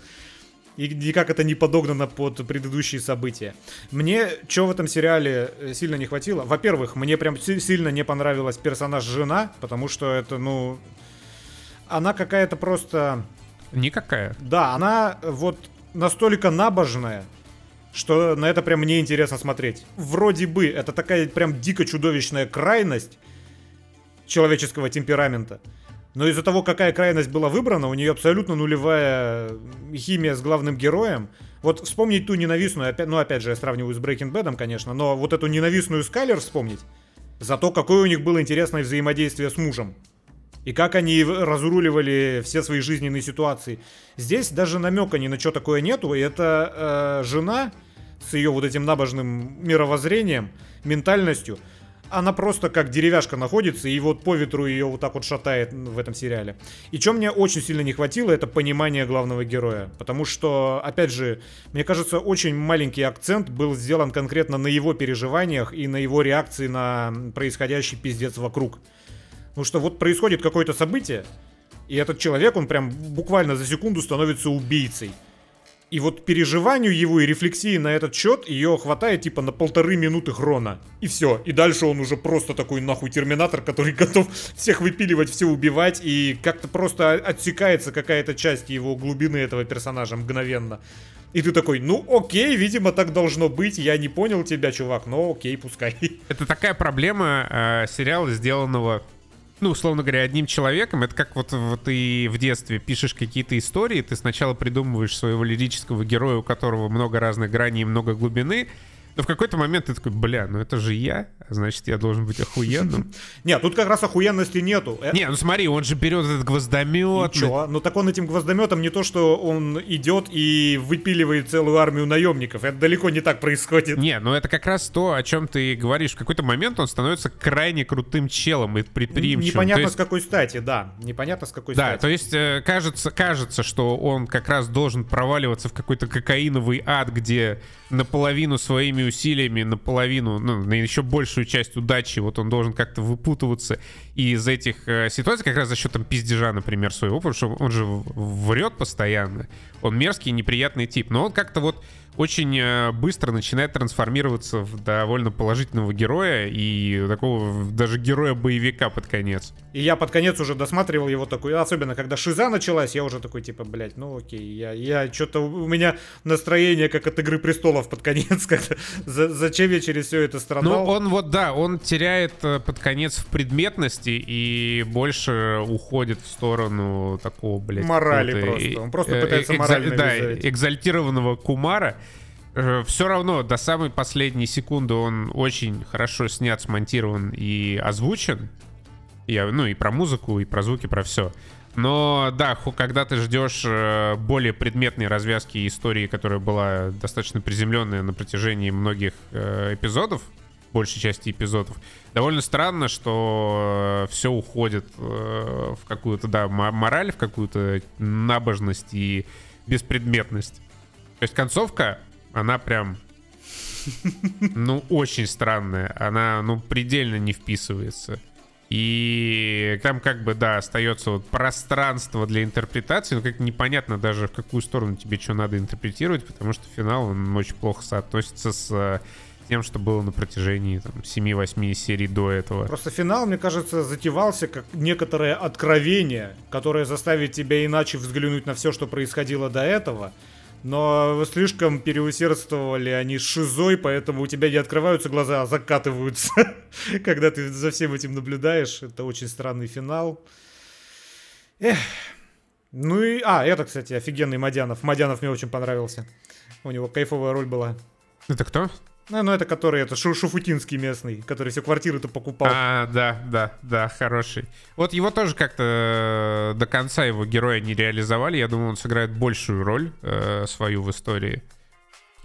И никак это не подогнано под предыдущие события. Мне что в этом сериале э, сильно не хватило? Во-первых, мне прям сильно не понравилась персонаж жена, потому что это, ну... Она какая-то просто... Никакая. Да, она вот настолько набожная, что на это прям мне интересно смотреть. Вроде бы это такая прям дико чудовищная крайность человеческого темперамента. Но из-за того, какая крайность была выбрана, у нее абсолютно нулевая химия с главным героем. Вот вспомнить ту ненавистную, опять, ну опять же, я сравниваю с Breaking Bad, конечно, но вот эту ненавистную Скайлер вспомнить, за то, какое у них было интересное взаимодействие с мужем. И как они разруливали все свои жизненные ситуации. Здесь даже намека ни на что такое нету. И это э, жена с ее вот этим набожным мировоззрением, ментальностью – она просто как деревяшка находится, и вот по ветру ее вот так вот шатает в этом сериале. И что мне очень сильно не хватило, это понимание главного героя. Потому что, опять же, мне кажется, очень маленький акцент был сделан конкретно на его переживаниях и на его реакции на происходящий пиздец вокруг. Потому что вот происходит какое-то событие, и этот человек, он прям буквально за секунду становится убийцей. И вот переживанию его и рефлексии на этот счет ее хватает типа на полторы минуты хрона. И все. И дальше он уже просто такой нахуй терминатор, который готов всех выпиливать, все убивать. И как-то просто отсекается какая-то часть его глубины этого персонажа мгновенно. И ты такой, ну окей, видимо так должно быть, я не понял тебя, чувак, но окей, пускай. Это такая проблема э, сериала, сделанного ну, условно говоря, одним человеком. Это как вот, вот ты в детстве пишешь какие-то истории, ты сначала придумываешь своего лирического героя, у которого много разных граней и много глубины, но в какой-то момент ты такой, бля, ну это же я, значит, я должен быть охуенным. Нет, тут как раз охуенности нету. Э, не, ну смотри, он же берет этот гвоздомет. Чё? Ну так он этим гвоздометом не то, что он идет и выпиливает целую армию наемников. Это далеко не так происходит. Не, ну это как раз то, о чем ты говоришь. В какой-то момент он становится крайне крутым челом и предприимчивым. Непонятно есть... с какой стати, да. Непонятно с какой да, стати. Да, то есть э, кажется, кажется, что он как раз должен проваливаться в какой-то кокаиновый ад, где наполовину своими усилиями, наполовину, ну, на еще большую часть удачи, вот он должен как-то выпутываться из этих э, ситуаций, как раз за счет там пиздежа, например, своего, потому что он же врет постоянно, он мерзкий, неприятный тип, но он как-то вот очень э, быстро начинает трансформироваться в довольно положительного героя и такого даже героя-боевика под конец. И я под конец уже досматривал его такой, особенно когда Шиза началась, я уже такой, типа, блядь, ну окей, я, я что-то, у меня настроение как от Игры Престолов под конец, как за, зачем я через все это страдал? Ну, он вот, да, он теряет э, под конец в предметности и больше уходит в сторону такого, блядь... Морали просто, он просто пытается э, морально Да, экзальтированного кумара, Э, все равно до самой последней секунды он очень хорошо снят, смонтирован и озвучен. Я, ну и про музыку, и про звуки, про все. Но да, когда ты ждешь э, более предметной развязки истории, которая была достаточно приземленная на протяжении многих э, эпизодов, большей части эпизодов, довольно странно, что все уходит в какую-то, да, мораль, в какую-то набожность и беспредметность. То есть концовка она прям, ну, очень странная. Она, ну, предельно не вписывается. И там как бы, да, остается вот пространство для интерпретации, но как непонятно даже в какую сторону тебе что надо интерпретировать, потому что финал, он очень плохо соотносится с э, тем, что было на протяжении там, 7-8 серий до этого. Просто финал, мне кажется, затевался как некоторое откровение, которое заставит тебя иначе взглянуть на все, что происходило до этого. Но слишком переусердствовали они шизой, поэтому у тебя не открываются глаза, а закатываются, когда ты за всем этим наблюдаешь. Это очень странный финал. Эх. Ну и... А, это, кстати, офигенный Мадянов. Мадянов мне очень понравился. У него кайфовая роль была. Это кто? Ну, ну это который, это Шу Шуфутинский местный, который все квартиры-то покупал. А, да, да, да, хороший. Вот его тоже как-то э, до конца его героя не реализовали. Я думаю, он сыграет большую роль э, свою в истории.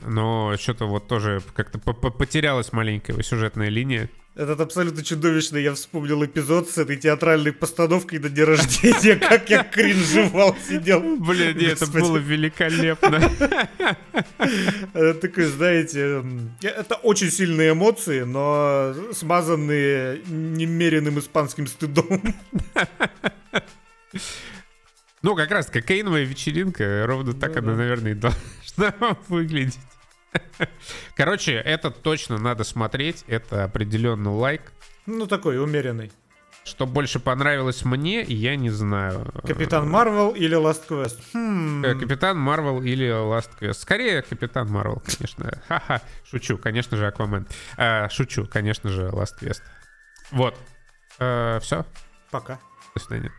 Но что-то вот тоже как-то потерялась маленькая его сюжетная линия. Этот абсолютно чудовищный, я вспомнил эпизод с этой театральной постановкой на день рождения, как я кринжевал, сидел. Блин, нет, это было великолепно. Это такой, знаете, это очень сильные эмоции, но смазанные немеренным испанским стыдом. Ну, как раз кокаиновая вечеринка, ровно так она, наверное, должна выглядеть. Короче, это точно надо смотреть. Это определенно лайк. Ну, такой умеренный. Что больше понравилось мне, я не знаю. Капитан Марвел или Last Quest? Хм. Э, Капитан Марвел или Last Quest. Скорее Капитан Марвел, конечно. Ха-ха. Шучу, конечно же, Аквамен. А, шучу, конечно же, Last Quest. Вот. А, э, все. Пока. До свидания.